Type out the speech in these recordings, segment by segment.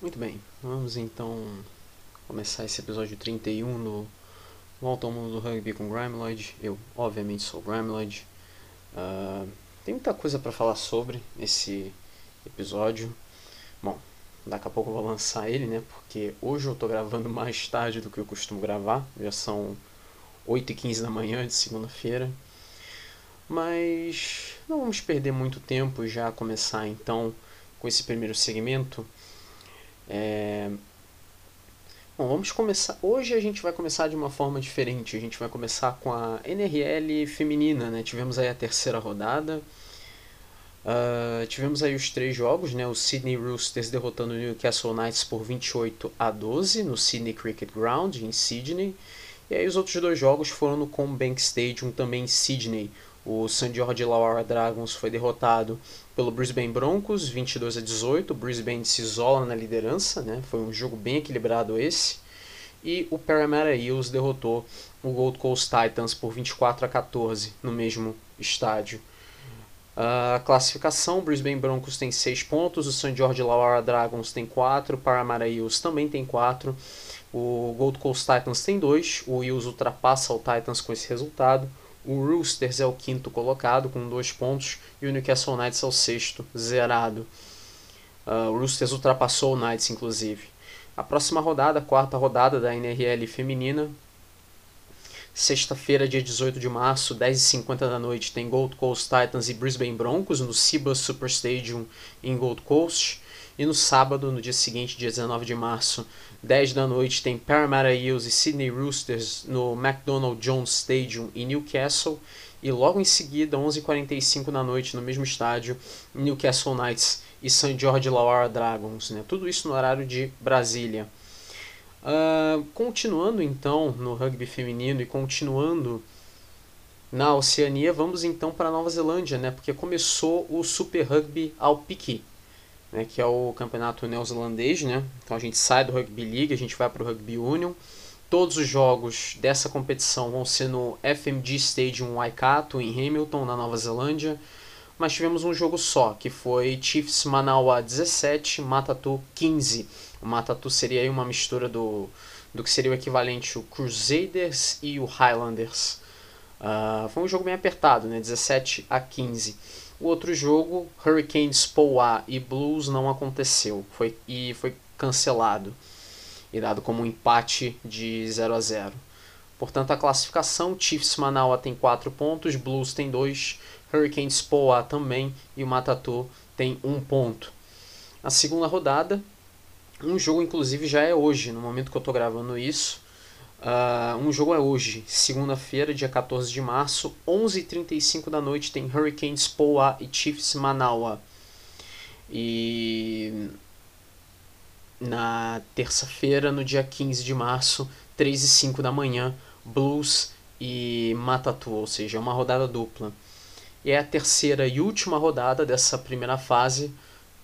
Muito bem, vamos então começar esse episódio 31 no Volta ao Mundo do Rugby com Grimeloid. Eu, obviamente, sou Grimeloid. Uh, tem muita coisa para falar sobre esse episódio. Bom, daqui a pouco eu vou lançar ele, né? Porque hoje eu tô gravando mais tarde do que eu costumo gravar. Já são 8h15 da manhã de segunda-feira. Mas não vamos perder muito tempo e já começar então com esse primeiro segmento. É... Bom, vamos começar. Hoje a gente vai começar de uma forma diferente. A gente vai começar com a NRL feminina, né? Tivemos aí a terceira rodada. Uh, tivemos aí os três jogos, né? O Sydney Roosters derrotando o Newcastle Knights por 28 a 12 no Sydney Cricket Ground em Sydney. E aí os outros dois jogos foram no Combank Stadium também em Sydney. O St. George Illawarra Dragons foi derrotado pelo Brisbane Broncos, 22 a 18. O Brisbane se isola na liderança, né? foi um jogo bem equilibrado esse. E o Parramatta Eels derrotou o Gold Coast Titans por 24 a 14 no mesmo estádio. A classificação, o Brisbane Broncos tem 6 pontos, o St. George Illawarra Dragons tem 4, o Parramatta Eels também tem 4, o Gold Coast Titans tem 2, o Eels ultrapassa o Titans com esse resultado, o Roosters é o quinto colocado com dois pontos e o Newcastle Knights é o sexto, zerado. Uh, o Roosters ultrapassou o Knights, inclusive. A próxima rodada, a quarta rodada da NRL feminina, Sexta-feira, dia 18 de março, 10h50 da noite, tem Gold Coast Titans e Brisbane Broncos no Cibus Super Stadium em Gold Coast. E no sábado, no dia seguinte, dia 19 de março, 10 da noite, tem Parramatta Eels e Sydney Roosters no McDonald Jones Stadium em Newcastle. E logo em seguida, 11h45 da noite, no mesmo estádio, Newcastle Knights e St. George Illawarra Dragons. Né? Tudo isso no horário de Brasília. Uh, continuando então no rugby feminino e continuando na Oceania, vamos então para Nova Zelândia, né? porque começou o Super Rugby Alpiki né, que é o campeonato neozelandês, né? Então a gente sai do Rugby League, a gente vai para o Rugby Union. Todos os jogos dessa competição vão ser no FMG Stadium Waikato, em Hamilton, na Nova Zelândia. Mas tivemos um jogo só, que foi Chiefs Manawa 17, Matatu 15. O Matatu seria uma mistura do, do que seria o equivalente o Crusaders e o Highlanders. Uh, foi um jogo bem apertado, né? 17 a 15. O outro jogo, Hurricanes Poa e Blues, não aconteceu foi, e foi cancelado e dado como um empate de 0 a 0. Portanto, a classificação: Chiefs Manaus tem 4 pontos, Blues tem 2, Hurricanes Poa também e o Matatu tem 1 um ponto. A segunda rodada, um jogo inclusive já é hoje, no momento que eu estou gravando isso. Uh, um jogo é hoje, segunda-feira, dia 14 de março, 11h35 da noite, tem Hurricanes Poa e Chiefs Manaua. E na terça-feira, no dia 15 de março, 3 e 5 da manhã, Blues e Matatu, ou seja, uma rodada dupla. E é a terceira e última rodada dessa primeira fase,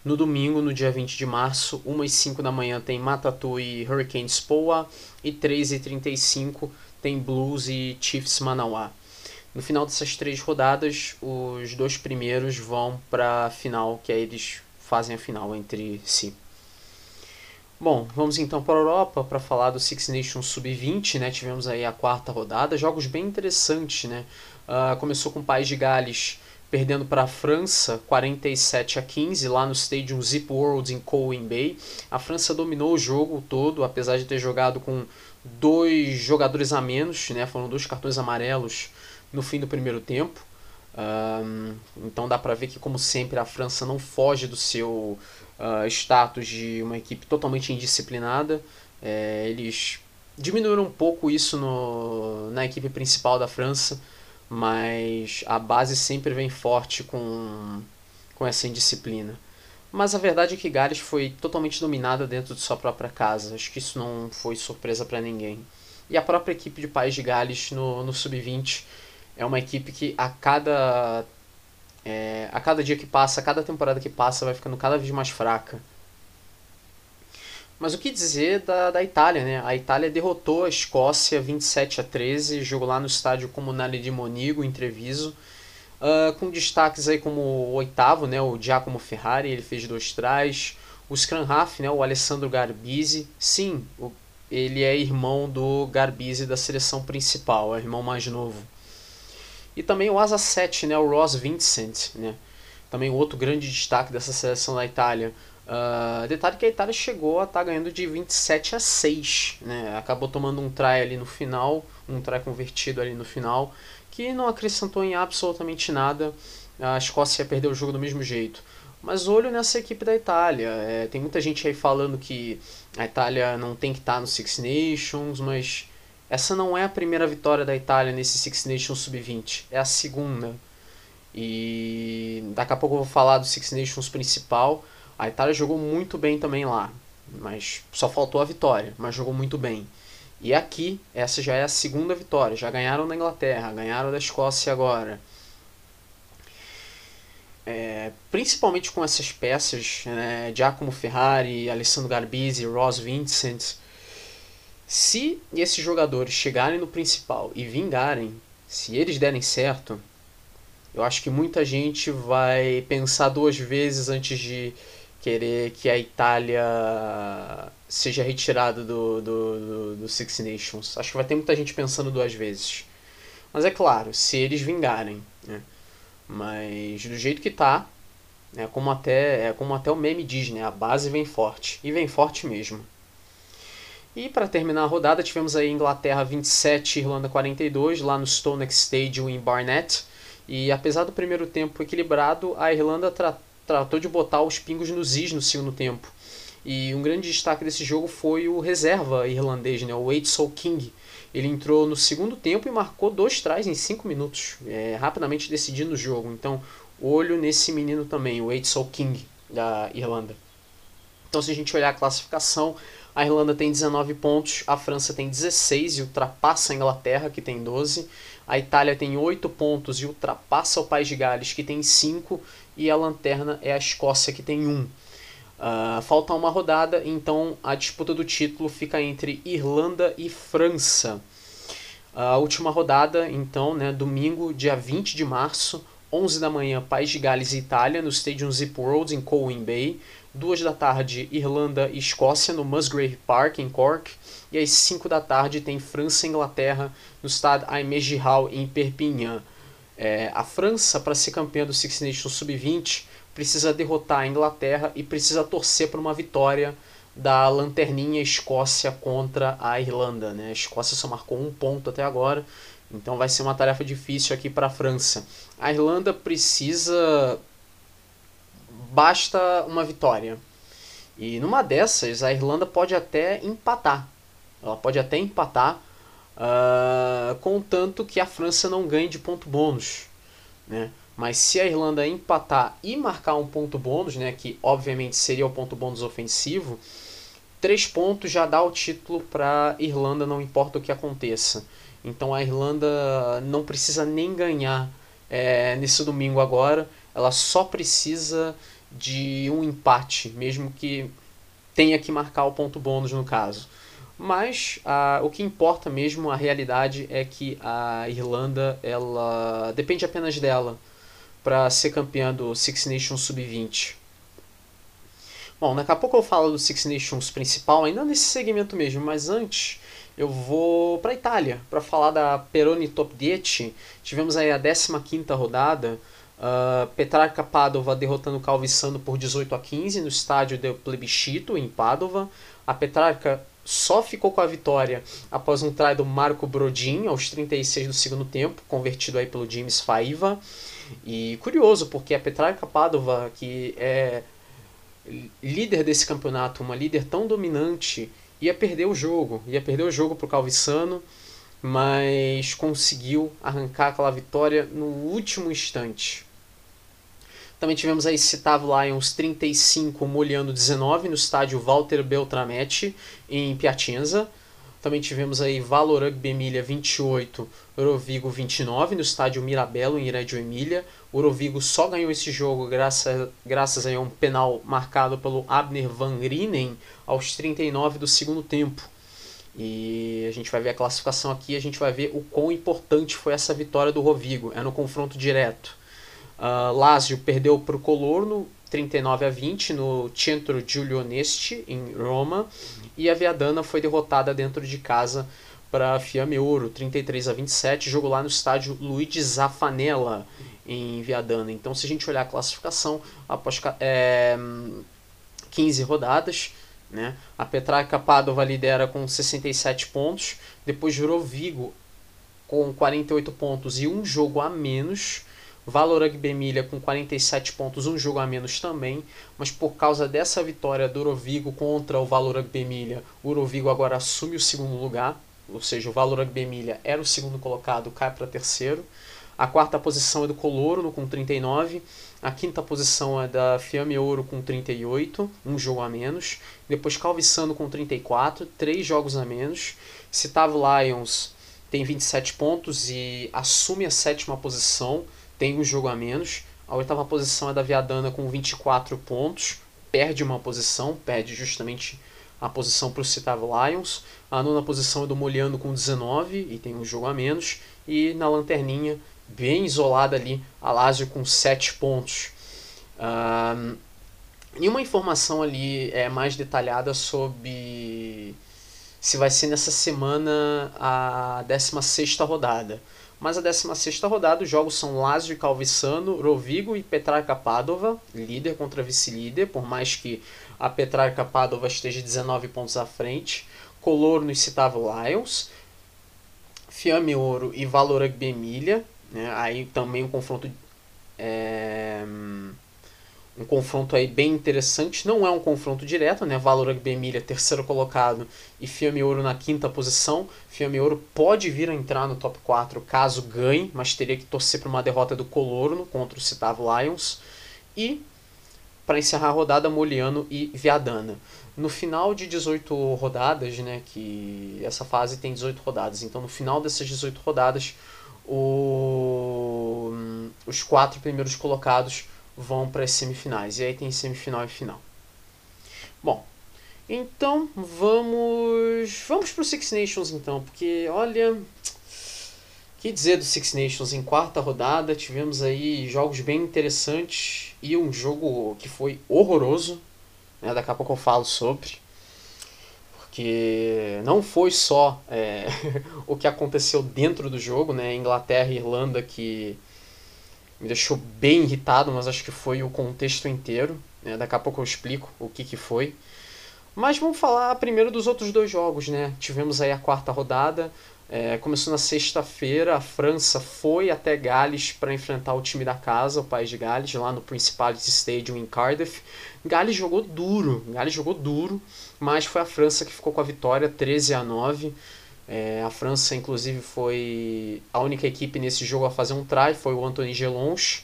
no domingo, no dia 20 de março, 1 e 5 da manhã tem Matatu e Hurricanes Poa e 3 e 35 tem Blues e Chiefs Manauá. No final dessas três rodadas, os dois primeiros vão para a final, que aí eles fazem a final entre si. Bom, vamos então para a Europa para falar do Six Nations Sub-20, né? Tivemos aí a quarta rodada, jogos bem interessantes, né? Uh, começou com o País de Gales perdendo para a França 47 a 15 lá no Stadium Zip World em Colwyn Bay. A França dominou o jogo todo, apesar de ter jogado com dois jogadores a menos, né? Foram dois cartões amarelos no fim do primeiro tempo. Um, então dá para ver que, como sempre, a França não foge do seu uh, status de uma equipe totalmente indisciplinada. É, eles diminuíram um pouco isso no, na equipe principal da França mas a base sempre vem forte com, com essa indisciplina. Mas a verdade é que Gales foi totalmente dominada dentro de sua própria casa. Acho que isso não foi surpresa para ninguém. E a própria equipe de País de Gales no, no Sub-20 é uma equipe que a cada, é, a cada dia que passa, a cada temporada que passa, vai ficando cada vez mais fraca. Mas o que dizer da, da Itália, né? A Itália derrotou a Escócia 27 a 13, jogo lá no estádio Comunale de Monigo, em Treviso, uh, com destaques aí como o oitavo, né? O Giacomo Ferrari, ele fez dois trás, O scrum half, né, o Alessandro Garbisi, sim, o, ele é irmão do Garbisi da seleção principal, é irmão mais novo. E também o asa 7, né, o Ross Vincent, né, também outro grande destaque dessa seleção da Itália. Uh, detalhe que a Itália chegou a estar tá ganhando de 27 a 6, né? acabou tomando um try ali no final, um try convertido ali no final, que não acrescentou em absolutamente nada. A Escócia perdeu o jogo do mesmo jeito. Mas olho nessa equipe da Itália. É, tem muita gente aí falando que a Itália não tem que estar tá no Six Nations, mas essa não é a primeira vitória da Itália nesse Six Nations Sub-20, é a segunda. E daqui a pouco eu vou falar do Six Nations principal. A Itália jogou muito bem também lá, mas só faltou a vitória, mas jogou muito bem. E aqui, essa já é a segunda vitória. Já ganharam da Inglaterra, ganharam da Escócia agora. É, principalmente com essas peças, né, Giacomo Ferrari, Alessandro Garbisi, Ross Vincent. Se esses jogadores chegarem no principal e vingarem, se eles derem certo, eu acho que muita gente vai pensar duas vezes antes de querer que a Itália seja retirada do, do, do, do, Six Nations. Acho que vai ter muita gente pensando duas vezes. Mas é claro, se eles vingarem. Né? Mas do jeito que tá, é como até, é como até o meme diz, né? a base vem forte. E vem forte mesmo. E para terminar a rodada, tivemos aí Inglaterra 27, Irlanda 42, lá no Stonex Stadium em Barnet. E apesar do primeiro tempo equilibrado, a Irlanda tra tratou de botar os pingos nos is no segundo tempo. E um grande destaque desse jogo foi o reserva irlandês, né, o Wade King. Ele entrou no segundo tempo e marcou dois trás em cinco minutos, é, rapidamente decidindo o jogo. Então, olho nesse menino também, o Wade King da Irlanda. Então, se a gente olhar a classificação, a Irlanda tem 19 pontos, a França tem 16 e ultrapassa a Inglaterra, que tem 12. A Itália tem 8 pontos e ultrapassa o País de Gales, que tem 5. E a lanterna é a Escócia, que tem 1. Uh, falta uma rodada, então a disputa do título fica entre Irlanda e França. A última rodada, então, né, domingo, dia 20 de março, 11 da manhã, País de Gales e Itália, no Stadium Zip World, em Colwyn Bay. 2 da tarde, Irlanda e Escócia, no Musgrave Park, em Cork. E às 5 da tarde tem França e Inglaterra, no Stade Aimé Hall, em Perpignan. É, a França, para ser campeã do Six Nations Sub-20, precisa derrotar a Inglaterra e precisa torcer por uma vitória da lanterninha Escócia contra a Irlanda. Né? A Escócia só marcou um ponto até agora, então vai ser uma tarefa difícil aqui para a França. A Irlanda precisa basta uma vitória. E numa dessas, a Irlanda pode até empatar. Ela pode até empatar, uh, contanto que a França não ganhe de ponto bônus. Né? Mas se a Irlanda empatar e marcar um ponto bônus, né, que obviamente seria o ponto bônus ofensivo, três pontos já dá o título para Irlanda, não importa o que aconteça. Então a Irlanda não precisa nem ganhar é, nesse domingo agora, ela só precisa de um empate, mesmo que tenha que marcar o ponto bônus no caso. Mas a, o que importa mesmo, a realidade é que a Irlanda ela depende apenas dela para ser campeã do Six Nations Sub-20. Bom, daqui a pouco eu falo do Six Nations principal, ainda nesse segmento mesmo, mas antes eu vou para a Itália para falar da Peroni Top 10. Tivemos aí a 15ª rodada, Uh, Petrarca Padova derrotando Calvissano por 18 a 15 no estádio del Plebiscito, em Padova. A Petrarca só ficou com a vitória após um try do Marco Brodin aos 36 do segundo tempo, convertido aí pelo James Faiva. E curioso, porque a Petrarca Padova, que é líder desse campeonato, uma líder tão dominante, ia perder o jogo, ia perder o jogo para o Calvissano mas conseguiu arrancar aquela vitória no último instante. Também tivemos aí Citavo Lions 35, molhando 19 no estádio Walter Beltrametti, em Piacenza. Também tivemos aí Valor Emília 28, Orovigo 29 no estádio Mirabello, em Reggio Emília. O Orovigo só ganhou esse jogo graças, graças a um penal marcado pelo Abner Van Rinen aos 39 do segundo tempo. E a gente vai ver a classificação aqui, a gente vai ver o quão importante foi essa vitória do Rovigo. É no confronto direto. Uh, Lazio perdeu para o Colorno 39 a 20 no Centro Giulio Onesti, em Roma, e a Viadana foi derrotada dentro de casa para Fiamme Ouro, 33 a 27, jogo lá no estádio Luigi Zaffanella, em Viadana. Então, se a gente olhar a classificação, após é, 15 rodadas, né, a Petrarca Padova lidera com 67 pontos, depois Vigo com 48 pontos e um jogo a menos, Valorant Emília com 47 pontos, um jogo a menos também, mas por causa dessa vitória do Orovigo contra o Valorant Emília, o Orovigo agora assume o segundo lugar, ou seja, o Valorant Emília era o segundo colocado, cai para terceiro. A quarta posição é do Colorno com 39. A quinta posição é da Fiamme Ouro com 38, um jogo a menos. Depois Calvissano com 34, três jogos a menos. Citavo Lions tem 27 pontos e assume a sétima posição, tem um jogo a menos. A oitava posição é da Viadana com 24 pontos, perde uma posição, perde justamente a posição para o Citavo Lions. A nona posição é do Moliano com 19 e tem um jogo a menos. E na lanterninha bem isolada ali, a Lazio com 7 pontos. Uh, e uma informação ali é mais detalhada sobre se vai ser nessa semana a 16 rodada. Mas a 16 rodada, os jogos são Lazio e Calvissano, Rovigo e Petrarca Padova, líder contra vice-líder, por mais que a Petrarca Padova esteja 19 pontos à frente. Colorno e Citavo Lions, Fiamme Ouro e Valor Rugby Emília, né? Aí também um confronto é, um confronto aí bem interessante. Não é um confronto direto, né? Valor Rugby Emília, terceiro colocado, e Fiamme Ouro na quinta posição. Fiamme Ouro pode vir a entrar no top 4 caso ganhe, mas teria que torcer para uma derrota do Colorno contra o Citavo Lions. E, para encerrar a rodada, Moliano e Viadana. No final de 18 rodadas, né? Que essa fase tem 18 rodadas. Então, no final dessas 18 rodadas, o, os quatro primeiros colocados vão para as semifinais. E aí tem semifinal e final. Bom, então vamos vamos para o Six Nations então, porque olha, que dizer do Six Nations em quarta rodada, tivemos aí jogos bem interessantes e um jogo que foi horroroso, né? Daqui a pouco eu falo sobre que não foi só é, o que aconteceu dentro do jogo, né? Inglaterra e Irlanda que me deixou bem irritado, mas acho que foi o contexto inteiro. Né? Daqui a pouco eu explico o que, que foi. Mas vamos falar primeiro dos outros dois jogos, né? Tivemos aí a quarta rodada. É, começou na sexta-feira, a França foi até Gales para enfrentar o time da casa, o país de Gales, lá no Principality Stadium em Cardiff. Gales jogou duro, Gales jogou duro mas foi a França que ficou com a vitória 13 a 9. É, a França, inclusive, foi a única equipe nesse jogo a fazer um try, foi o Anthony Gelonche.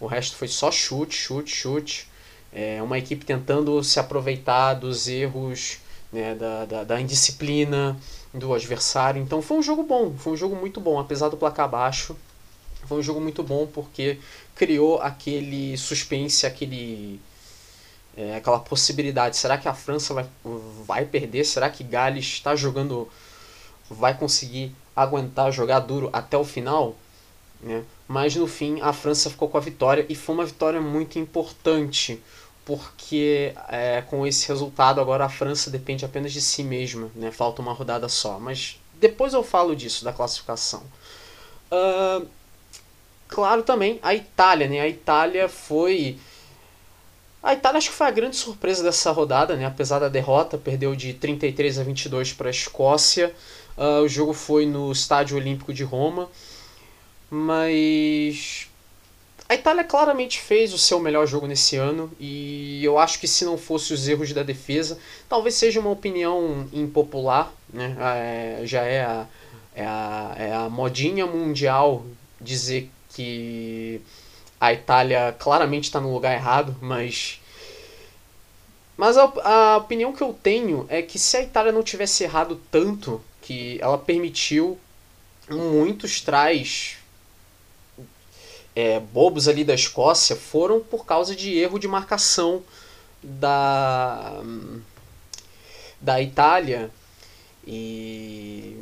O resto foi só chute, chute, chute. É uma equipe tentando se aproveitar dos erros, né, da, da, da indisciplina do adversário. Então foi um jogo bom, foi um jogo muito bom, apesar do placar baixo. Foi um jogo muito bom porque criou aquele suspense, aquele é, aquela possibilidade. Será que a França vai, vai perder? Será que Gales está jogando, vai conseguir aguentar jogar duro até o final? Né? Mas no fim a França ficou com a vitória e foi uma vitória muito importante porque é, com esse resultado agora a França depende apenas de si mesma, né? falta uma rodada só. Mas depois eu falo disso, da classificação. Uh, claro também a Itália, né? A Itália foi a Itália acho que foi a grande surpresa dessa rodada, né? apesar da derrota, perdeu de 33 a 22 para a Escócia. Uh, o jogo foi no Estádio Olímpico de Roma, mas a Itália claramente fez o seu melhor jogo nesse ano e eu acho que se não fosse os erros da defesa, talvez seja uma opinião impopular, né? É, já é a, é, a, é a modinha mundial dizer que a Itália claramente está no lugar errado, mas. Mas a, a, opinião que eu tenho é que se a Itália não tivesse errado tanto, que ela permitiu muitos trás é, bobos ali da Escócia, foram por causa de erro de marcação da, da Itália. E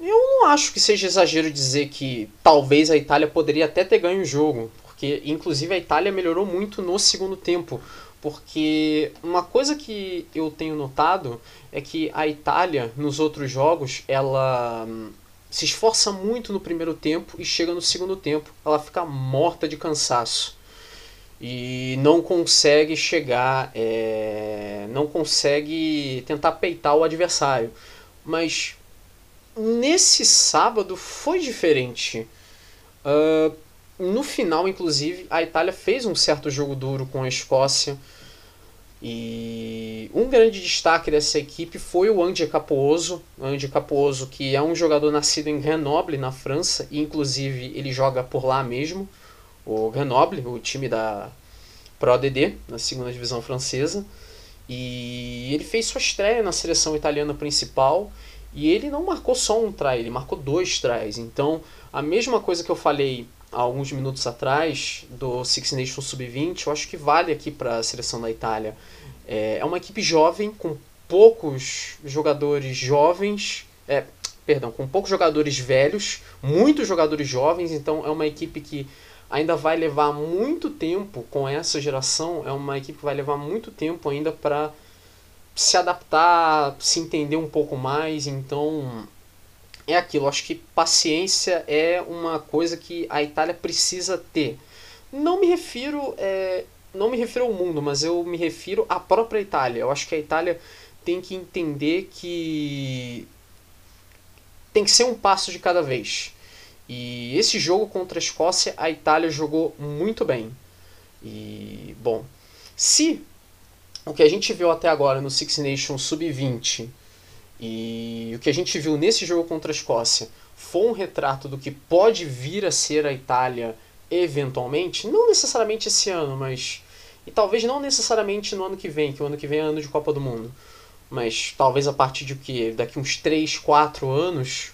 eu não acho que seja exagero dizer que talvez a Itália poderia até ter ganho o jogo, porque inclusive a Itália melhorou muito no segundo tempo. Porque uma coisa que eu tenho notado é que a Itália, nos outros jogos, ela hum, se esforça muito no primeiro tempo e chega no segundo tempo, ela fica morta de cansaço e não consegue chegar, é, não consegue tentar peitar o adversário. Mas nesse sábado foi diferente. Uh, no final, inclusive, a Itália fez um certo jogo duro com a Escócia. E um grande destaque dessa equipe foi o Andy Capuoso. Andy Capuoso, que é um jogador nascido em Grenoble, na França, e inclusive ele joga por lá mesmo o Grenoble, o time da Pro ADD, na segunda divisão francesa. E ele fez sua estreia na seleção italiana principal e ele não marcou só um try, ele marcou dois tries. Então, a mesma coisa que eu falei alguns minutos atrás do Six Nations Sub-20, eu acho que vale aqui para a seleção da Itália. É, é uma equipe jovem, com poucos jogadores jovens, é, perdão, com poucos jogadores velhos, muitos jogadores jovens, então é uma equipe que ainda vai levar muito tempo com essa geração, é uma equipe que vai levar muito tempo ainda para se adaptar, se entender um pouco mais, então é aquilo, acho que paciência é uma coisa que a Itália precisa ter. Não me refiro é, não me refiro ao mundo, mas eu me refiro à própria Itália. Eu acho que a Itália tem que entender que tem que ser um passo de cada vez. E esse jogo contra a Escócia, a Itália jogou muito bem. E, bom, se o que a gente viu até agora no Six Nations Sub-20 e o que a gente viu nesse jogo contra a Escócia for um retrato do que pode vir a ser a Itália eventualmente, não necessariamente esse ano, mas. E talvez não necessariamente no ano que vem, que o ano que vem é ano de Copa do Mundo. Mas talvez a partir de que daqui uns 3, 4 anos,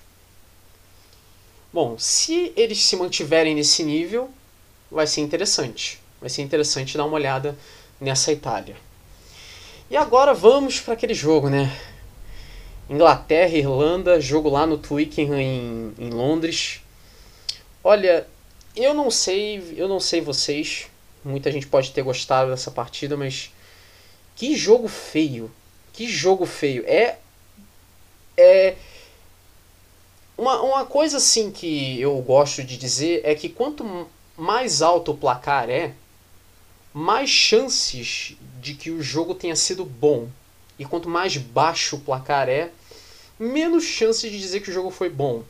Bom, se eles se mantiverem nesse nível, vai ser interessante. Vai ser interessante dar uma olhada nessa Itália. E agora vamos para aquele jogo, né? Inglaterra, Irlanda, jogo lá no Twickenham em, em Londres. Olha, eu não sei, eu não sei vocês. Muita gente pode ter gostado dessa partida, mas que jogo feio. Que jogo feio. É é uma, uma coisa assim que eu gosto de dizer é que quanto mais alto o placar é, mais chances de que o jogo tenha sido bom. E quanto mais baixo o placar é, menos chances de dizer que o jogo foi bom.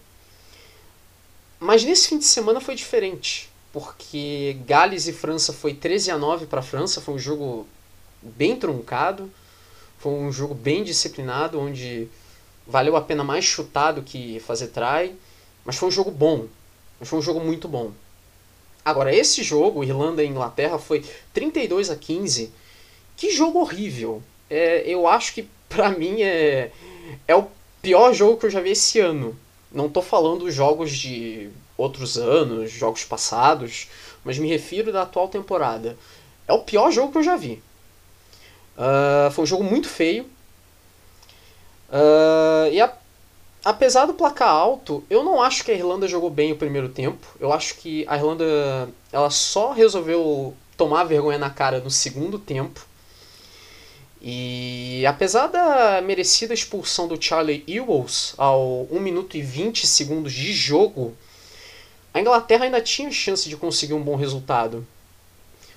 Mas nesse fim de semana foi diferente, porque Gales e França foi 13 a 9 para a França, foi um jogo bem truncado, foi um jogo bem disciplinado, onde valeu a pena mais chutar do que fazer try, mas foi um jogo bom. Mas foi um jogo muito bom. Agora, esse jogo, Irlanda e Inglaterra, foi 32 a 15. Que jogo horrível. É, eu acho que, pra mim, é, é o pior jogo que eu já vi esse ano. Não tô falando jogos de outros anos, jogos passados, mas me refiro da atual temporada. É o pior jogo que eu já vi. Uh, foi um jogo muito feio. Uh, e a, apesar do placar alto, eu não acho que a Irlanda jogou bem o primeiro tempo. Eu acho que a Irlanda ela só resolveu tomar vergonha na cara no segundo tempo. E apesar da merecida expulsão do Charlie Ewells ao 1 minuto e 20 segundos de jogo, a Inglaterra ainda tinha chance de conseguir um bom resultado.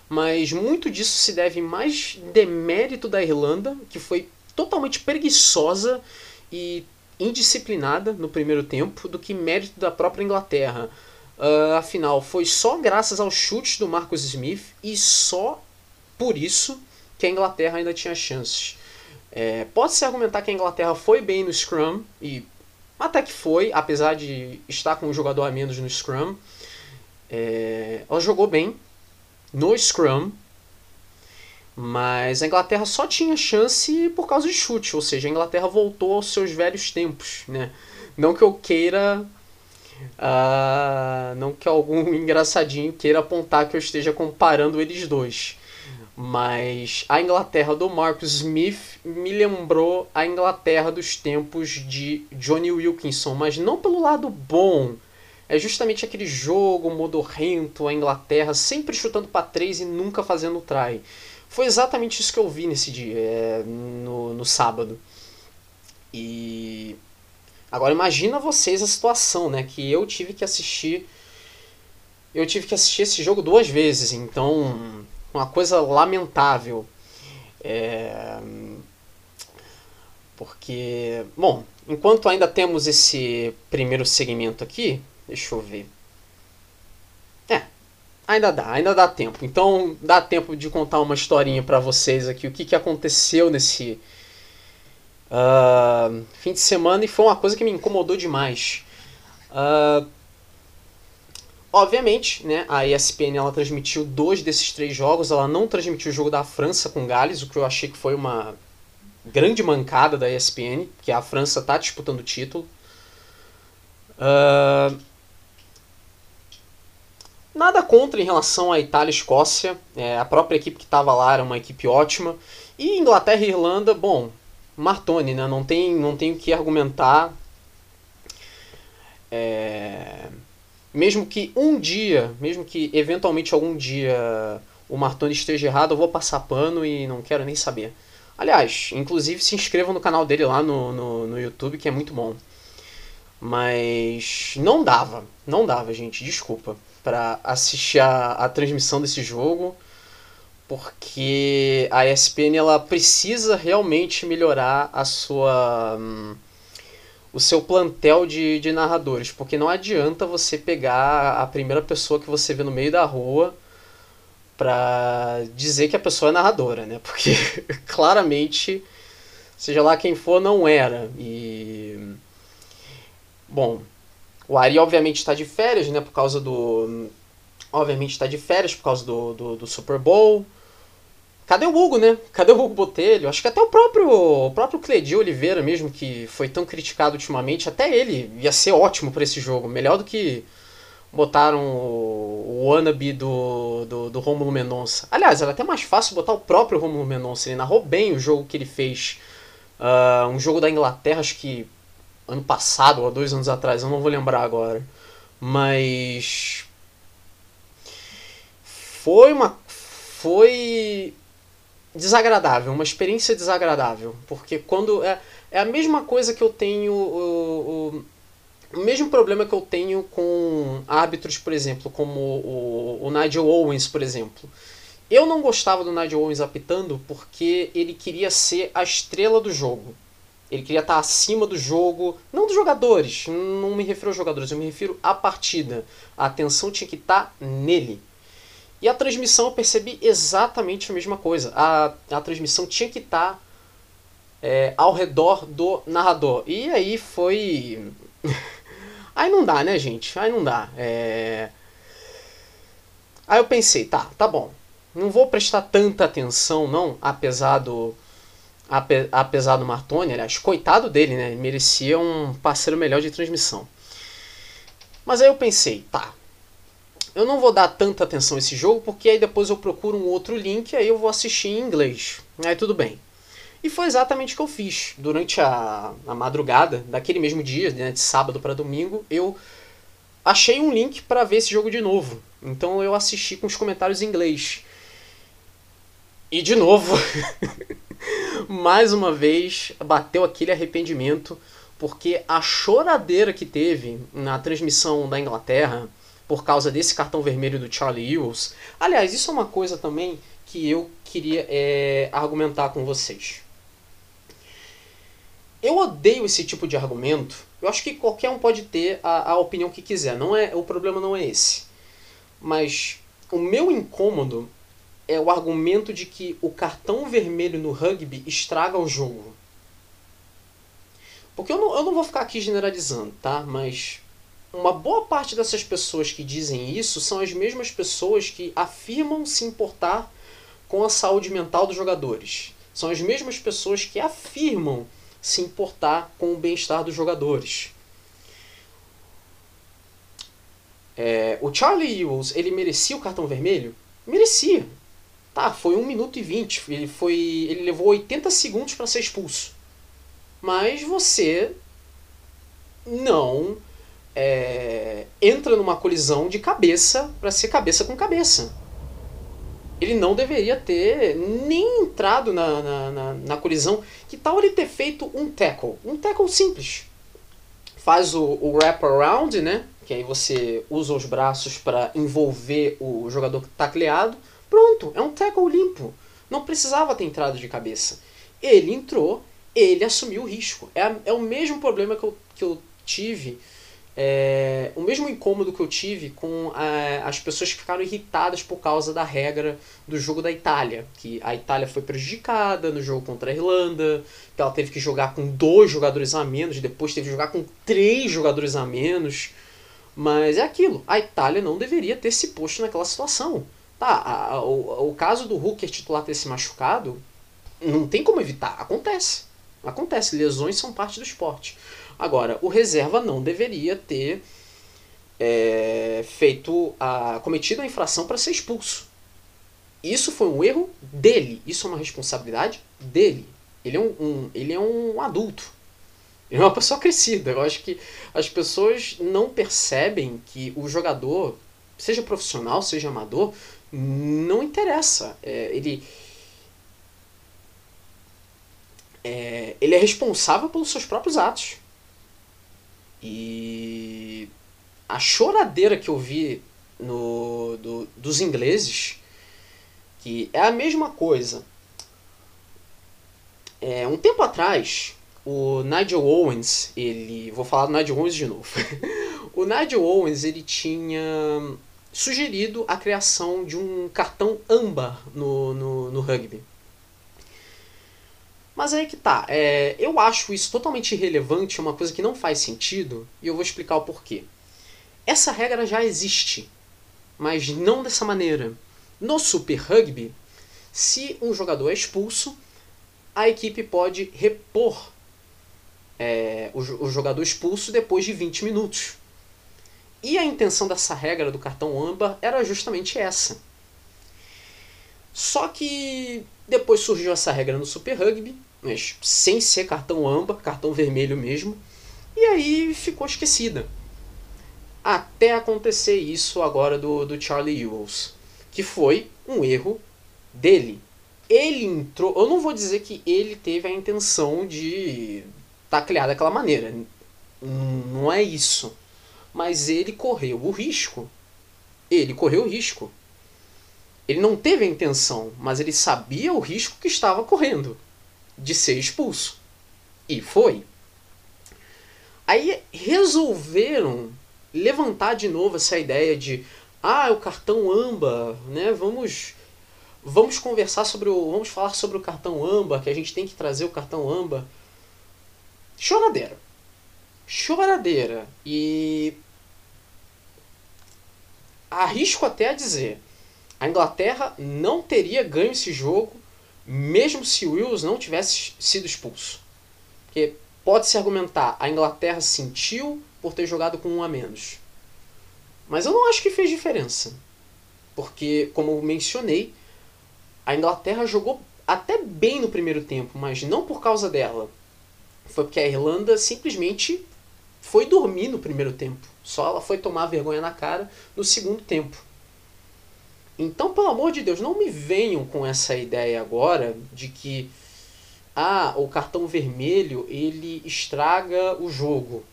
Mas muito disso se deve mais demérito da Irlanda, que foi totalmente preguiçosa e indisciplinada no primeiro tempo do que mérito da própria Inglaterra. Uh, afinal, foi só graças aos chutes do Marcus Smith e só por isso que a Inglaterra ainda tinha chances. É, Pode-se argumentar que a Inglaterra foi bem no Scrum, e até que foi, apesar de estar com um jogador a menos no Scrum. É, ela jogou bem no Scrum, mas a Inglaterra só tinha chance por causa de chute, ou seja, a Inglaterra voltou aos seus velhos tempos, né? Não que eu queira. Uh, não que algum engraçadinho queira apontar que eu esteja comparando eles dois. Mas a Inglaterra do Marcus Smith me lembrou a Inglaterra dos tempos de Johnny Wilkinson, mas não pelo lado bom, é justamente aquele jogo modorrento, a Inglaterra sempre chutando para três e nunca fazendo try. Foi exatamente isso que eu vi nesse dia, é, no, no sábado. E agora imagina vocês a situação, né? Que eu tive que assistir. Eu tive que assistir esse jogo duas vezes, então uma coisa lamentável. É, porque, bom, enquanto ainda temos esse primeiro segmento aqui, deixa eu ver. É, ainda dá, ainda dá tempo. Então dá tempo de contar uma historinha para vocês aqui, o que, que aconteceu nesse uh, fim de semana e foi uma coisa que me incomodou demais. Uh, obviamente, né, a ESPN ela transmitiu dois desses três jogos, ela não transmitiu o jogo da França com Gales, o que eu achei que foi uma grande mancada da ESPN, que a França está disputando o título. Uh, nada contra em relação à Itália e Escócia. É, a própria equipe que estava lá era uma equipe ótima. E Inglaterra e Irlanda, bom, Martoni, né? Não tem, não tem o que argumentar. É, mesmo que um dia, mesmo que eventualmente algum dia o Martoni esteja errado, eu vou passar pano e não quero nem saber. Aliás, inclusive se inscrevam no canal dele lá no, no, no YouTube, que é muito bom. Mas não dava, não dava, gente, desculpa, para assistir a, a transmissão desse jogo, porque a ESPN ela precisa realmente melhorar a sua. Hum, o seu plantel de, de narradores, porque não adianta você pegar a primeira pessoa que você vê no meio da rua para dizer que a pessoa é narradora, né? Porque claramente, seja lá quem for, não era. E bom, o Ari obviamente está de férias, né? Por causa do, obviamente está de férias por causa do, do, do, Super Bowl. Cadê o Hugo, né? Cadê o Hugo Botelho? Acho que até o próprio o próprio Cledi Oliveira mesmo que foi tão criticado ultimamente, até ele ia ser ótimo para esse jogo, melhor do que botaram o, wannabe do, do, do Romulo Mendonça. Aliás, era até mais fácil botar o próprio Romulo Mendonça. Ele narrou bem o jogo que ele fez. Uh, um jogo da Inglaterra, acho que ano passado ou dois anos atrás, eu não vou lembrar agora. Mas. Foi uma. Foi desagradável, uma experiência desagradável. Porque quando. É, é a mesma coisa que eu tenho. O, o, o mesmo problema que eu tenho com árbitros, por exemplo, como o, o Nigel Owens, por exemplo. Eu não gostava do Nigel Owens apitando porque ele queria ser a estrela do jogo. Ele queria estar acima do jogo, não dos jogadores, não me refiro aos jogadores, eu me refiro à partida. A atenção tinha que estar nele. E a transmissão eu percebi exatamente a mesma coisa. A, a transmissão tinha que estar é, ao redor do narrador. E aí foi. Aí não dá, né, gente? Aí não dá. É... Aí eu pensei, tá, tá bom. Não vou prestar tanta atenção, não, apesar do. Ape, apesar do Martoni, aliás, coitado dele, né? Ele merecia um parceiro melhor de transmissão. Mas aí eu pensei, tá. Eu não vou dar tanta atenção a esse jogo, porque aí depois eu procuro um outro link, aí eu vou assistir em inglês. Aí tudo bem. E foi exatamente o que eu fiz. Durante a, a madrugada daquele mesmo dia, né, de sábado para domingo, eu achei um link para ver esse jogo de novo. Então eu assisti com os comentários em inglês. E de novo, mais uma vez, bateu aquele arrependimento, porque a choradeira que teve na transmissão da Inglaterra por causa desse cartão vermelho do Charlie Ewells. Aliás, isso é uma coisa também que eu queria é, argumentar com vocês. Eu odeio esse tipo de argumento. Eu acho que qualquer um pode ter a, a opinião que quiser. Não é o problema não é esse. Mas o meu incômodo é o argumento de que o cartão vermelho no rugby estraga o jogo. Porque eu não, eu não vou ficar aqui generalizando, tá? Mas uma boa parte dessas pessoas que dizem isso são as mesmas pessoas que afirmam se importar com a saúde mental dos jogadores. São as mesmas pessoas que afirmam se importar com o bem-estar dos jogadores. É, o Charlie Ewells, ele merecia o cartão vermelho? Merecia. Tá, foi 1 minuto e 20. Ele, foi, ele levou 80 segundos para ser expulso. Mas você não é, entra numa colisão de cabeça para ser cabeça com cabeça. Ele não deveria ter nem entrado na, na, na, na colisão. Que tal ele ter feito um tackle? Um tackle simples. Faz o, o wrap around, né? Que aí você usa os braços para envolver o jogador tacleado. Pronto, é um tackle limpo. Não precisava ter entrado de cabeça. Ele entrou, ele assumiu o risco. É, é o mesmo problema que eu, que eu tive é, o mesmo incômodo que eu tive com é, as pessoas que ficaram irritadas por causa da regra do jogo da Itália. Que a Itália foi prejudicada no jogo contra a Irlanda, que ela teve que jogar com dois jogadores a menos, depois teve que jogar com três jogadores a menos. Mas é aquilo, a Itália não deveria ter se posto naquela situação. Tá, a, a, o, o caso do Hooker titular ter se machucado, não tem como evitar, acontece. Acontece, lesões são parte do esporte. Agora, o reserva não deveria ter é, feito a cometido a infração para ser expulso. Isso foi um erro dele. Isso é uma responsabilidade dele. Ele é um, um, ele é um adulto. Ele é uma pessoa crescida. Eu acho que as pessoas não percebem que o jogador, seja profissional, seja amador, não interessa. É, ele, é, ele é responsável pelos seus próprios atos. E a choradeira que eu vi no, do, dos ingleses, que é a mesma coisa. É, um tempo atrás, o Nigel Owens, ele. Vou falar do Nigel Owens de novo. o Nigel Owens ele tinha sugerido a criação de um cartão âmbar no, no, no rugby. Mas aí que tá. É, eu acho isso totalmente irrelevante, uma coisa que não faz sentido, e eu vou explicar o porquê. Essa regra já existe, mas não dessa maneira. No Super Rugby, se um jogador é expulso, a equipe pode repor é, o, o jogador expulso depois de 20 minutos. E a intenção dessa regra do cartão âmbar era justamente essa. Só que depois surgiu essa regra no Super Rugby mas sem ser cartão âmbar, cartão vermelho mesmo. E aí ficou esquecida. Até acontecer isso agora do, do Charlie Ewells, que foi um erro dele. Ele entrou. Eu não vou dizer que ele teve a intenção de taclear daquela maneira. Não é isso. Mas ele correu o risco. Ele correu o risco. Ele não teve a intenção, mas ele sabia o risco que estava correndo de ser expulso. E foi. Aí resolveram levantar de novo essa ideia de ah, o cartão AMBA, né? Vamos vamos conversar sobre o vamos falar sobre o cartão AMBA, que a gente tem que trazer o cartão AMBA. Choradeira. Choradeira. E arrisco até a dizer, a Inglaterra não teria ganho esse jogo mesmo se o Wills não tivesse sido expulso. Porque pode-se argumentar, a Inglaterra sentiu por ter jogado com um a menos. Mas eu não acho que fez diferença. Porque, como eu mencionei, a Inglaterra jogou até bem no primeiro tempo, mas não por causa dela. Foi porque a Irlanda simplesmente foi dormir no primeiro tempo. Só ela foi tomar vergonha na cara no segundo tempo. Então, pelo amor de Deus, não me venham com essa ideia agora de que ah, o cartão vermelho ele estraga o jogo.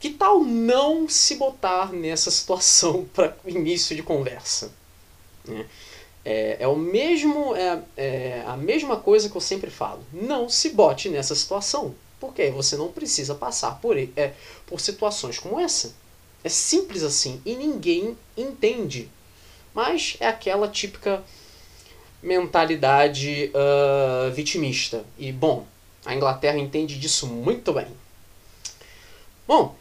Que tal não se botar nessa situação para início de conversa? Né? É, é, o mesmo, é, é a mesma coisa que eu sempre falo. Não se bote nessa situação, porque você não precisa passar por, é, por situações como essa. É simples assim e ninguém entende mas é aquela típica mentalidade uh, vitimista. E, bom, a Inglaterra entende disso muito bem. Bom,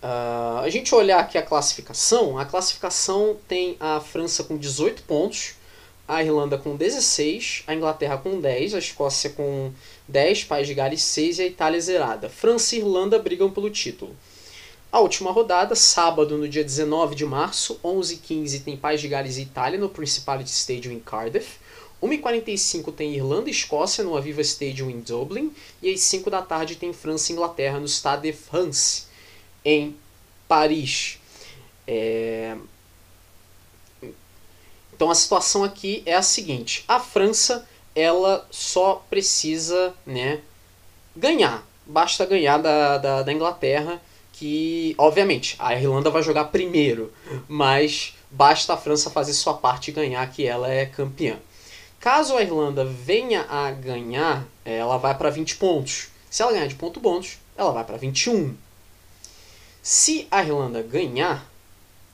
uh, a gente olhar aqui a classificação, a classificação tem a França com 18 pontos, a Irlanda com 16, a Inglaterra com 10, a Escócia com 10, País de Gales 6 e a Itália zerada. França e Irlanda brigam pelo título. A última rodada, sábado, no dia 19 de março, 11h15 tem País de Gales e Itália no Principality Stadium em Cardiff. 1h45 tem Irlanda e Escócia no Aviva Stadium em Dublin. E às 5 da tarde tem França e Inglaterra no Stade de France, em Paris. É... Então a situação aqui é a seguinte: a França ela só precisa né, ganhar. Basta ganhar da, da, da Inglaterra, que obviamente a Irlanda vai jogar primeiro, mas basta a França fazer sua parte e ganhar que ela é campeã. Caso a Irlanda venha a ganhar, ela vai para 20 pontos. Se ela ganhar de ponto bônus, ela vai para 21. Se a Irlanda ganhar,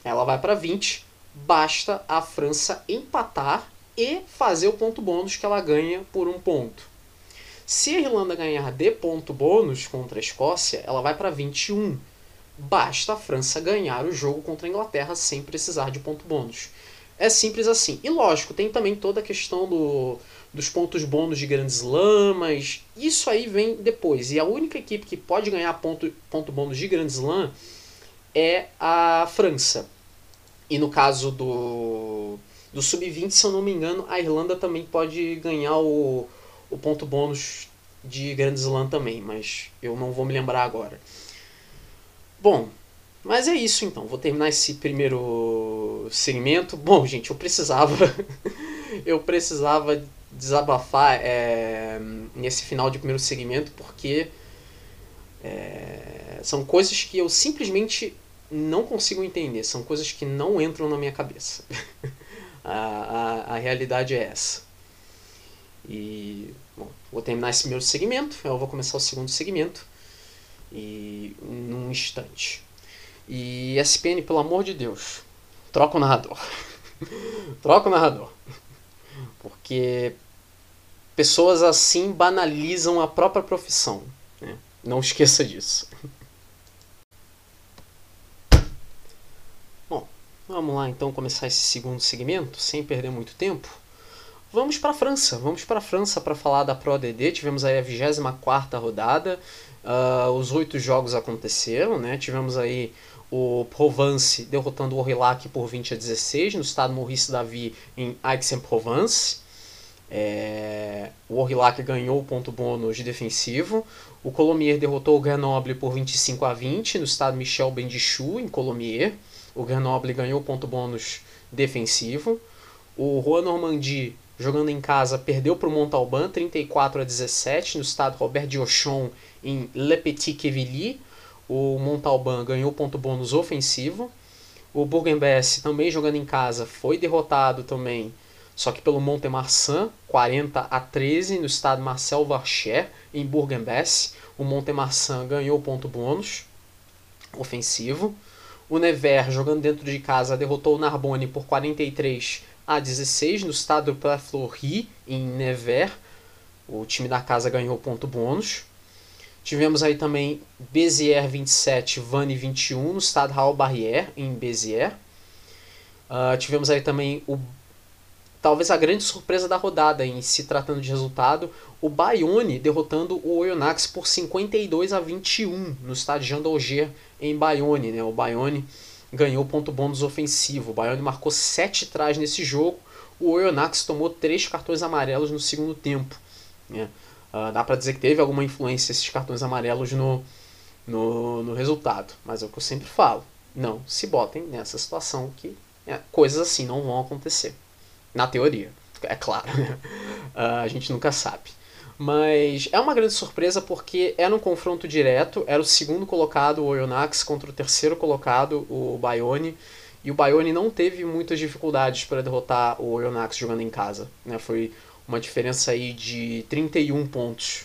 ela vai para 20. Basta a França empatar e fazer o ponto bônus que ela ganha por um ponto. Se a Irlanda ganhar de ponto bônus contra a Escócia, ela vai para 21. Basta a França ganhar o jogo contra a Inglaterra sem precisar de ponto bônus. É simples assim. E lógico, tem também toda a questão do, dos pontos bônus de grandes lamas. Isso aí vem depois. E a única equipe que pode ganhar ponto, ponto bônus de grandes slam é a França. E no caso do, do Sub-20, se eu não me engano, a Irlanda também pode ganhar o, o ponto bônus de Grand Slam também, mas eu não vou me lembrar agora. Bom, mas é isso então. Vou terminar esse primeiro segmento. Bom, gente, eu precisava. eu precisava desabafar é, nesse final de primeiro segmento porque é, são coisas que eu simplesmente não consigo entender. São coisas que não entram na minha cabeça. a, a, a realidade é essa. E bom, vou terminar esse primeiro segmento, eu vou começar o segundo segmento e num instante. E SPN, pelo amor de Deus, troca o narrador. troca o narrador. Porque pessoas assim banalizam a própria profissão. Né? Não esqueça disso. Bom, vamos lá então começar esse segundo segmento, sem perder muito tempo. Vamos para a França, vamos para a França para falar da Pro ADD. Tivemos aí a 24 rodada, uh, os oito jogos aconteceram, né? Tivemos aí o Provence derrotando o Aurillac por 20 a 16 no estado Maurice Davi em Aix-en-Provence. É, o Aurillac ganhou o ponto bônus de defensivo. O Colomiers derrotou o Grenoble por 25 a 20 no estado Michel Bendichou em Colomiers. O Grenoble ganhou o ponto bônus defensivo. O Juan Normandie jogando em casa, perdeu para o Montalban 34 a 17 no estado Robert Diochon em Le Petit Quevilly. O Montalban ganhou ponto bônus ofensivo. O Bourg-en-Bresse também jogando em casa foi derrotado também, só que pelo Montemarçan 40 a 13 no estado Marcel Varcher em Bourg-en-Bresse. O Montemarçan ganhou ponto bônus ofensivo. O Nevers jogando dentro de casa derrotou o Narbonne por 43 a 16 no estado Plaflory, em Nevers. O time da casa ganhou ponto bônus. Tivemos aí também Béziers 27, Vannes 21 no estado Raul Barrière, em Béziers. Uh, tivemos aí também o talvez a grande surpresa da rodada em se tratando de resultado, o Bayonne derrotando o Oyonnax por 52 a 21 no estádio Jean d'Auger em Bayonne, né? O Bayonne ganhou ponto bônus ofensivo. O Bayonne marcou 7 trás nesse jogo. O Oyonnax tomou 3 cartões amarelos no segundo tempo. Né? Uh, dá para dizer que teve alguma influência esses cartões amarelos no, no, no, resultado. Mas é o que eu sempre falo. Não se botem nessa situação que é, coisas assim não vão acontecer. Na teoria, é claro. Né? Uh, a gente nunca sabe. Mas é uma grande surpresa porque era um confronto direto, era o segundo colocado, o Oyonnax, contra o terceiro colocado, o Bayonne. E o Bayonne não teve muitas dificuldades para derrotar o Oyonnax jogando em casa. Né? Foi uma diferença aí de 31 pontos.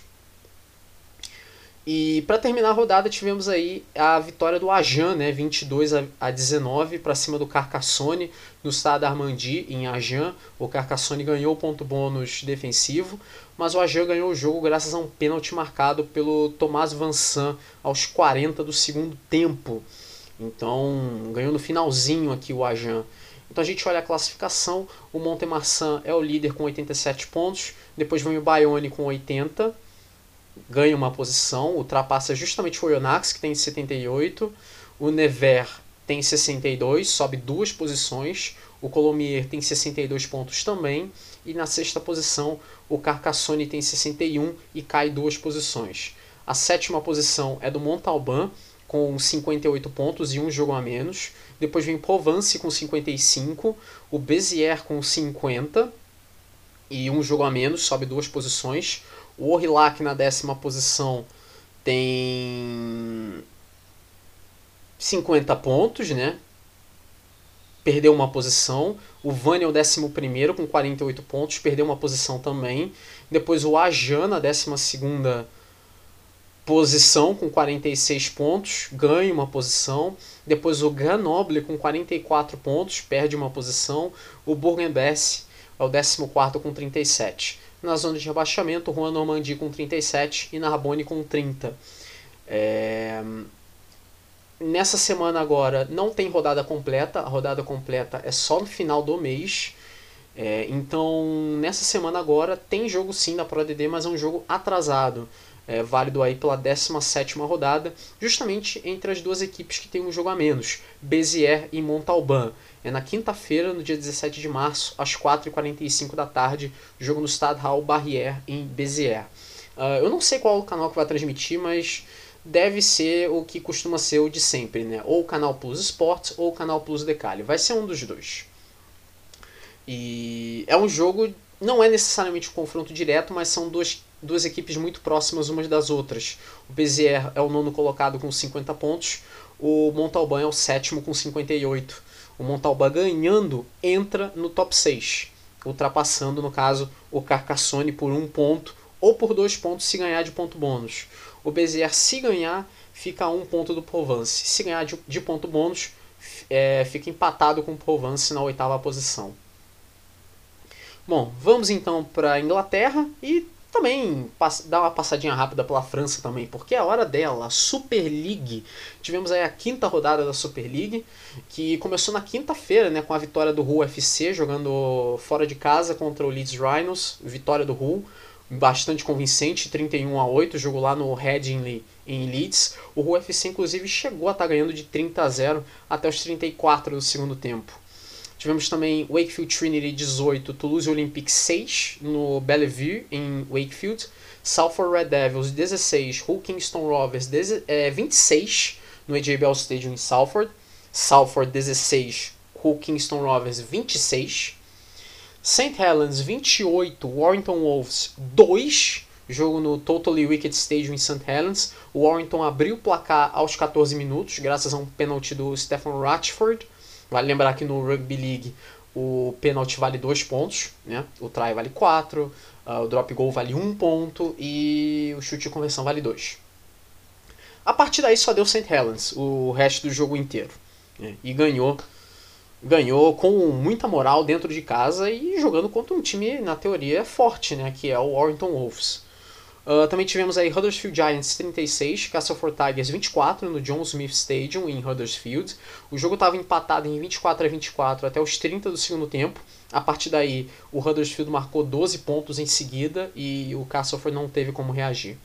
E para terminar a rodada tivemos aí a vitória do Ajan, né, 22 a 19 para cima do Carcassonne no estado Armandi em Ajan. O Carcassonne ganhou o ponto bônus defensivo, mas o Ajan ganhou o jogo graças a um pênalti marcado pelo Tomás Vansan aos 40 do segundo tempo. Então, ganhou no finalzinho aqui o Ajan. Então a gente olha a classificação, o Montemarçan é o líder com 87 pontos, depois vem o Bayonne com 80, ganha uma posição, ultrapassa justamente o Oyonnax, que tem 78, o Nevers tem 62, sobe duas posições, o Colomier tem 62 pontos também, e na sexta posição o Carcassonne tem 61 e cai duas posições. A sétima posição é do Montalban com 58 pontos e um jogo a menos. Depois vem Provence com 55, o Bezier com 50 e um jogo a menos, sobe duas posições. O Orillac na décima posição tem 50 pontos, né? Perdeu uma posição. O Vânia é o décimo primeiro com 48 pontos, perdeu uma posição também. Depois o Ajan na décima segunda posição com 46 pontos, ganha uma posição. Depois o Grenoble com 44 pontos, perde uma posição. O Bourg-en-Bresse é o 14 com 37. Na zona de rebaixamento, Juan Normandie com 37 e Narbonne com 30. É... Nessa semana agora não tem rodada completa, a rodada completa é só no final do mês. É, então, nessa semana agora tem jogo sim da ProDD, mas é um jogo atrasado é, válido aí pela 17 rodada, justamente entre as duas equipes que têm um jogo a menos, Béziers e Montalban. É na quinta-feira, no dia 17 de março, às 4h45 da tarde, jogo no Stade Barrière, em Béziers. Uh, eu não sei qual o canal que vai transmitir, mas deve ser o que costuma ser o de sempre, né? Ou o canal Plus Sports ou o canal Plus Decali. Vai ser um dos dois. E é um jogo, não é necessariamente um confronto direto, mas são duas duas equipes muito próximas umas das outras. O Bezier é o nono colocado com 50 pontos, o Montalban é o sétimo com 58. O Montalban ganhando entra no top 6, ultrapassando, no caso, o Carcassonne por um ponto ou por dois pontos se ganhar de ponto bônus. O Bezier, se ganhar, fica a um ponto do Provence. Se ganhar de, de ponto bônus, é, fica empatado com o Provence na oitava posição. Bom, vamos então para a Inglaterra e também dar uma passadinha rápida pela França também, porque é a hora dela, a Super League. Tivemos aí a quinta rodada da Super League, que começou na quinta-feira, né, com a vitória do Hull FC jogando fora de casa contra o Leeds Rhinos, vitória do Hull, bastante convincente, 31 a 8, jogo lá no Headingley em Leeds. O Hull FC inclusive chegou a estar tá ganhando de 30 a 0 até os 34 do segundo tempo. Tivemos também Wakefield Trinity 18, Toulouse Olympic 6 no Bellevue, em Wakefield. Salford Red Devils 16, Hull Kingston Rovers 26 no AJ Bell Stadium em Salford. Salford 16, Hull Kingston Rovers 26. St. Helens 28, Warrington Wolves 2, jogo no Totally Wicked Stadium em St. Helens. O Warrington abriu o placar aos 14 minutos, graças a um pênalti do Stephen Ratchford. Vale lembrar que no Rugby League o pênalti vale 2 pontos, né? o try vale 4, uh, ah, o drop goal vale 1 um ponto e o chute de conversão vale 2. A partir daí só deu St. Helens o resto do jogo inteiro. Né? E ganhou ganhou com muita moral dentro de casa e jogando contra um time, na teoria, forte, né? que é o Warrington Wolves. Uh, também tivemos aí Huddersfield Giants 36, Castleford Tigers 24 no John Smith Stadium em Huddersfield. O jogo estava empatado em 24 a 24 até os 30 do segundo tempo. A partir daí, o Huddersfield marcou 12 pontos em seguida e o Castleford não teve como reagir.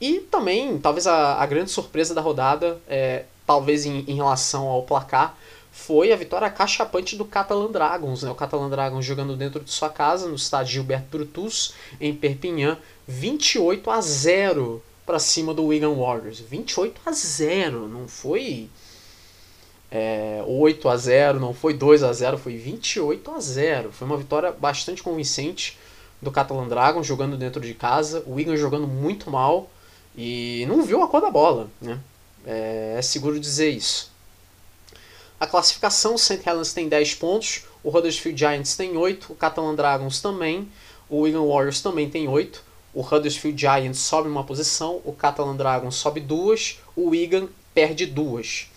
E também, talvez a, a grande surpresa da rodada, é, talvez em, em relação ao placar, foi a vitória cachapante do Catalan Dragons. Né? O Catalan Dragons jogando dentro de sua casa, no estádio Gilberto Brutus, em Perpignan, 28 a 0 para cima do Wigan Warriors. 28 a 0, não foi é, 8 a 0, não foi 2 a 0, foi 28 a 0. Foi uma vitória bastante convincente do Catalan Dragons jogando dentro de casa, o Wigan jogando muito mal e não viu a cor da bola, né? É, é seguro dizer isso. A classificação, o St. Helens tem 10 pontos, o Huddersfield Giants tem 8, o Catalan Dragons também, o Wigan Warriors também tem 8, o Huddersfield Giants sobe uma posição, o Catalan Dragons sobe duas, o Wigan perde duas.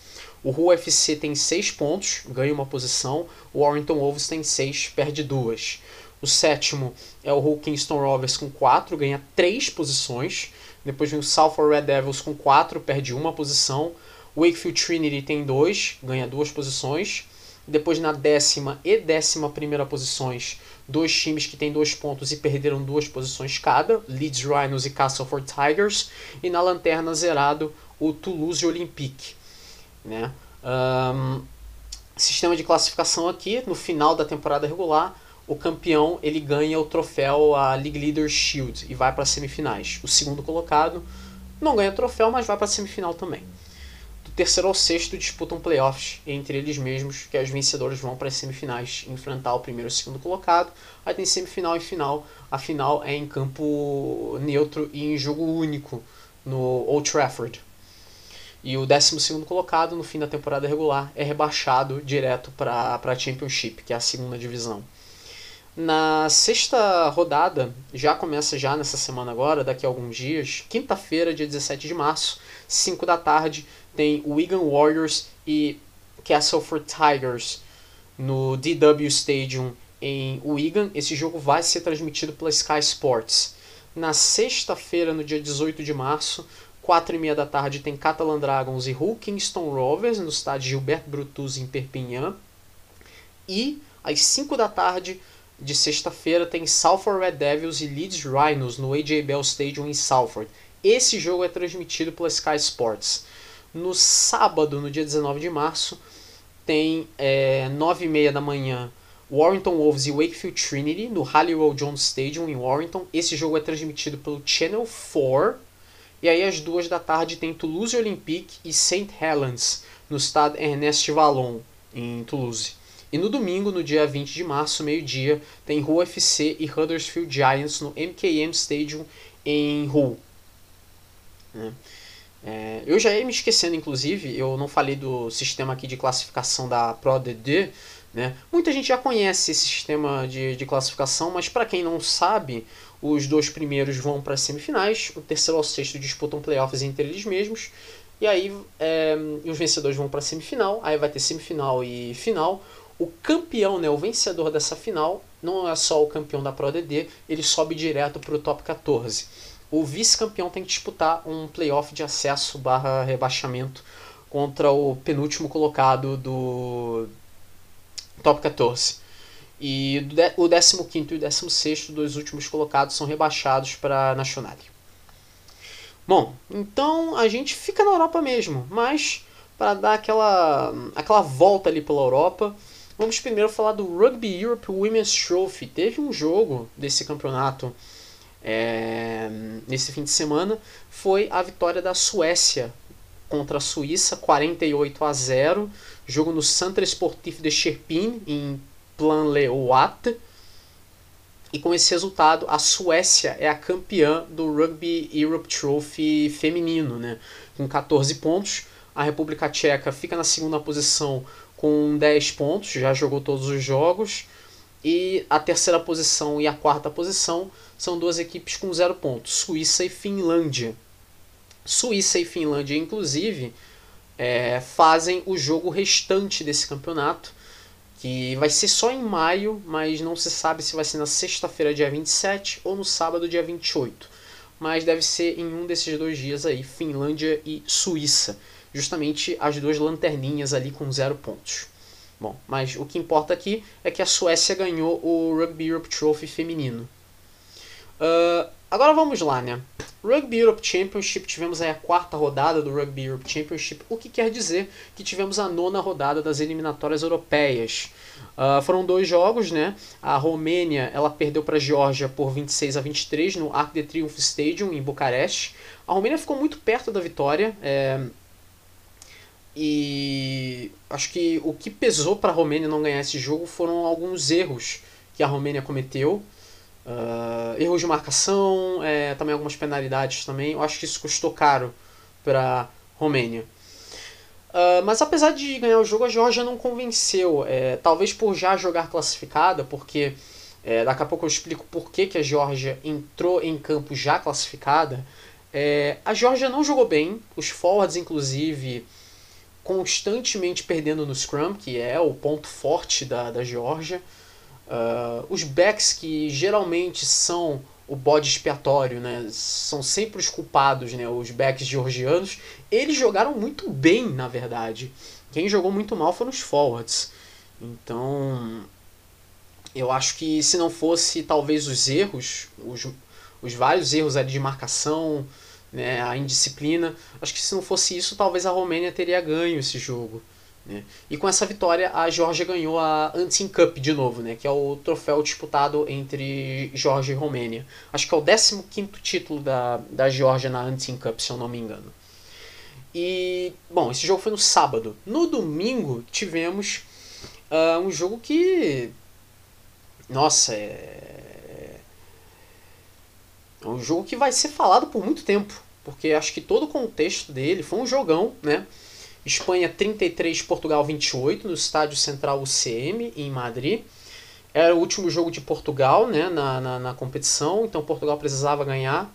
O Hull FC tem 6 pontos, ganha uma posição, o Warrington Wolves tem 6, perde duas. O sétimo é o Hull Kingston Rovers com 4, ganha 3 posições. Depois vem o Salford Red Devils com 4, perde uma posição. Wakefield Trinity tem 2, ganha duas posições. Depois na décima e décima primeira posições, dois times que têm dois pontos e perderam duas posições cada, Leeds Rhinos e Castleford Tigers. E na lanterna zerado, o Toulouse Olympique. Né? Um, sistema de classificação aqui, no final da temporada regular, o campeão ele ganha o troféu a League Leader Shield e vai para as semifinais. O segundo colocado não ganha o troféu, mas vai para a semifinal também. Do terceiro ao sexto disputam playoffs entre eles mesmos, que os vencedores vão para as semifinais enfrentar o primeiro e o segundo colocado. Aí tem semifinal e final. A final é em campo neutro e em jogo único no Old Trafford. E o 12 colocado no fim da temporada regular é rebaixado direto para a Championship, que é a segunda divisão. Na sexta rodada, já começa já nessa semana agora, daqui a alguns dias, quinta-feira, dia 17 de março, 5 da tarde, tem Wigan Warriors e Castleford Tigers no DW Stadium em Wigan. Esse jogo vai ser transmitido pela Sky Sports. Na sexta-feira, no dia 18 de março, 4 e meia da tarde, tem Catalan Dragons e Hull Kingston Rovers no estádio Gilberto Brutus em Perpignan. E às 5 da tarde de sexta-feira tem Salford Red Devils e Leeds Rhinos no AJ Bell Stadium em Salford. Esse jogo é transmitido pela Sky Sports. No sábado, no dia 19 de março, tem é, 9 e meia da manhã Warrington Wolves e Wakefield Trinity no Halliwell Jones Stadium em Warrington. Esse jogo é transmitido pelo Channel 4. E aí às duas da tarde tem Toulouse Olympique e St. Helens no estado Ernest Vallon em Toulouse. E no domingo, no dia 20 de março, meio-dia, tem Hull FC e Huddersfield Giants no MKM Stadium em Hull. É, eu já ia me esquecendo, inclusive, eu não falei do sistema aqui de classificação da ProDD. Né? Muita gente já conhece esse sistema de, de classificação, mas para quem não sabe, os dois primeiros vão para as semifinais, o terceiro ao sexto disputam playoffs entre eles mesmos, e aí é, os vencedores vão para a semifinal, aí vai ter semifinal e final. O campeão, né, o vencedor dessa final, não é só o campeão da ProDD, ele sobe direto para o top 14 o vice-campeão tem que disputar um playoff de acesso barra rebaixamento contra o penúltimo colocado do top 14. E o 15 e o 16, dois últimos colocados, são rebaixados para a Nacional. Bom, então a gente fica na Europa mesmo, mas para dar aquela, aquela volta ali pela Europa, vamos primeiro falar do Rugby Europe Women's Trophy. Teve um jogo desse campeonato é, nesse fim de semana foi a vitória da Suécia contra a Suíça, 48 a 0. Jogo no Centre Sportif de Cherpin, em Plan-le-Ouat. E com esse resultado, a Suécia é a campeã do Rugby Europe Trophy feminino, né? com 14 pontos. A República Tcheca fica na segunda posição com 10 pontos, já jogou todos os jogos. E a terceira posição e a quarta posição são duas equipes com zero pontos, Suíça e Finlândia. Suíça e Finlândia, inclusive, é, fazem o jogo restante desse campeonato, que vai ser só em maio, mas não se sabe se vai ser na sexta-feira, dia 27, ou no sábado, dia 28. Mas deve ser em um desses dois dias aí, Finlândia e Suíça. Justamente as duas lanterninhas ali com zero pontos. Bom, mas o que importa aqui é que a Suécia ganhou o Rugby Europe Trophy feminino. Uh, agora vamos lá, né? Rugby Europe Championship, tivemos aí a quarta rodada do Rugby Europe Championship, o que quer dizer que tivemos a nona rodada das eliminatórias europeias. Uh, foram dois jogos, né? A Romênia ela perdeu para a Geórgia por 26 a 23 no Arc de Triomphe Stadium em Bucareste. A Romênia ficou muito perto da vitória. É... E acho que o que pesou para a Romênia não ganhar esse jogo foram alguns erros que a Romênia cometeu. Uh, erros de marcação, é, também algumas penalidades também. Eu acho que isso custou caro para Romênia. Uh, mas apesar de ganhar o jogo, a Georgia não convenceu. É, talvez por já jogar classificada, porque é, daqui a pouco eu explico por que, que a Georgia entrou em campo já classificada. É, a Georgia não jogou bem, os forwards, inclusive, constantemente perdendo no Scrum, que é o ponto forte da, da Georgia. Uh, os backs que geralmente são o bode expiatório, né? São sempre os culpados, né? Os backs georgianos. Eles jogaram muito bem, na verdade. Quem jogou muito mal foram os forwards. Então, eu acho que se não fosse talvez os erros, os, os vários erros ali de marcação, né, a indisciplina, acho que se não fosse isso, talvez a Romênia teria ganho esse jogo. Né? E com essa vitória, a Georgia ganhou a Antin Cup de novo, né? que é o troféu disputado entre Georgia e Romênia. Acho que é o 15 título da, da Georgia na Antin Cup, se eu não me engano. E, bom, esse jogo foi no sábado. No domingo tivemos uh, um jogo que. Nossa, é. É um jogo que vai ser falado por muito tempo. Porque acho que todo o contexto dele foi um jogão, né? Espanha 33, Portugal 28, no estádio central UCM, em Madrid. Era o último jogo de Portugal né, na, na, na competição, então Portugal precisava ganhar.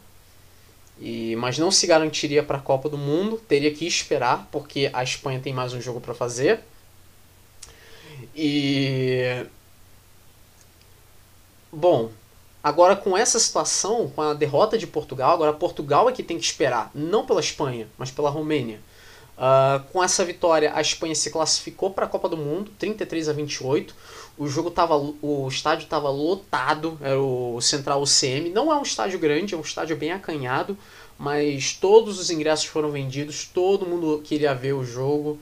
E, mas não se garantiria para a Copa do Mundo, teria que esperar, porque a Espanha tem mais um jogo para fazer. E. Bom, agora com essa situação, com a derrota de Portugal, agora Portugal é que tem que esperar, não pela Espanha, mas pela Romênia. Uh, com essa vitória, a Espanha se classificou para a Copa do Mundo, 33 a 28. O jogo tava, o estádio estava lotado, era o Central UCM. Não é um estádio grande, é um estádio bem acanhado, mas todos os ingressos foram vendidos, todo mundo queria ver o jogo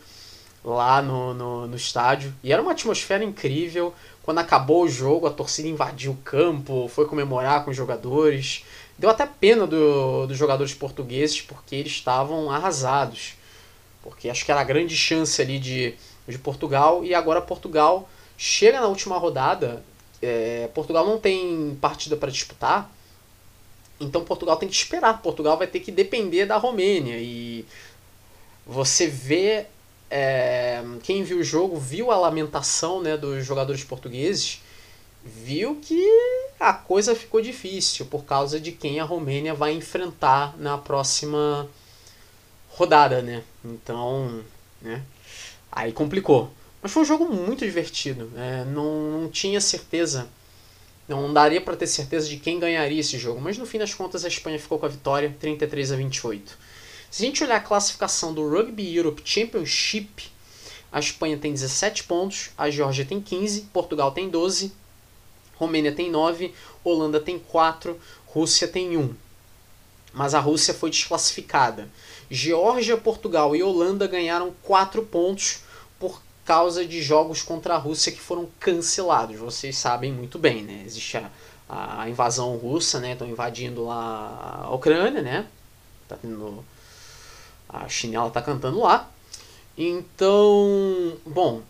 lá no, no, no estádio. E era uma atmosfera incrível. Quando acabou o jogo, a torcida invadiu o campo, foi comemorar com os jogadores. Deu até pena do, dos jogadores portugueses, porque eles estavam arrasados porque acho que era a grande chance ali de, de Portugal, e agora Portugal chega na última rodada, é, Portugal não tem partida para disputar, então Portugal tem que esperar, Portugal vai ter que depender da Romênia, e você vê, é, quem viu o jogo, viu a lamentação né, dos jogadores portugueses, viu que a coisa ficou difícil por causa de quem a Romênia vai enfrentar na próxima rodada, né? Então, né? Aí complicou. Mas foi um jogo muito divertido. Né? Não, não tinha certeza. Não daria para ter certeza de quem ganharia esse jogo. Mas no fim das contas a Espanha ficou com a vitória, 33 a 28. Se a gente olhar a classificação do Rugby Europe Championship, a Espanha tem 17 pontos, a Geórgia tem 15, Portugal tem 12, Romênia tem 9, Holanda tem 4, Rússia tem 1. Mas a Rússia foi desclassificada. Geórgia, Portugal e Holanda ganharam 4 pontos por causa de jogos contra a Rússia que foram cancelados. Vocês sabem muito bem, né? Existe a, a invasão russa, né? Estão invadindo lá a Ucrânia, né? Tá tendo... A chinela tá cantando lá. Então, bom,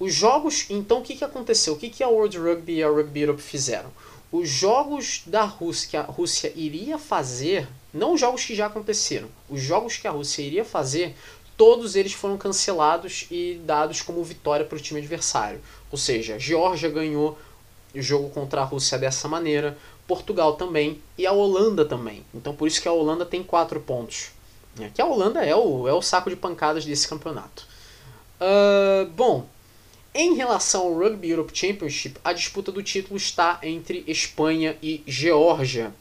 os jogos. Então, o que, que aconteceu? O que, que a World Rugby e a Rugby Europe fizeram? Os jogos da Rússia que a Rússia iria fazer não os jogos que já aconteceram. Os jogos que a Rússia iria fazer, todos eles foram cancelados e dados como vitória para o time adversário. Ou seja, a Geórgia ganhou o jogo contra a Rússia dessa maneira, Portugal também e a Holanda também. Então por isso que a Holanda tem quatro pontos. É, que a Holanda é o, é o saco de pancadas desse campeonato. Uh, bom, em relação ao Rugby Europe Championship, a disputa do título está entre Espanha e Geórgia.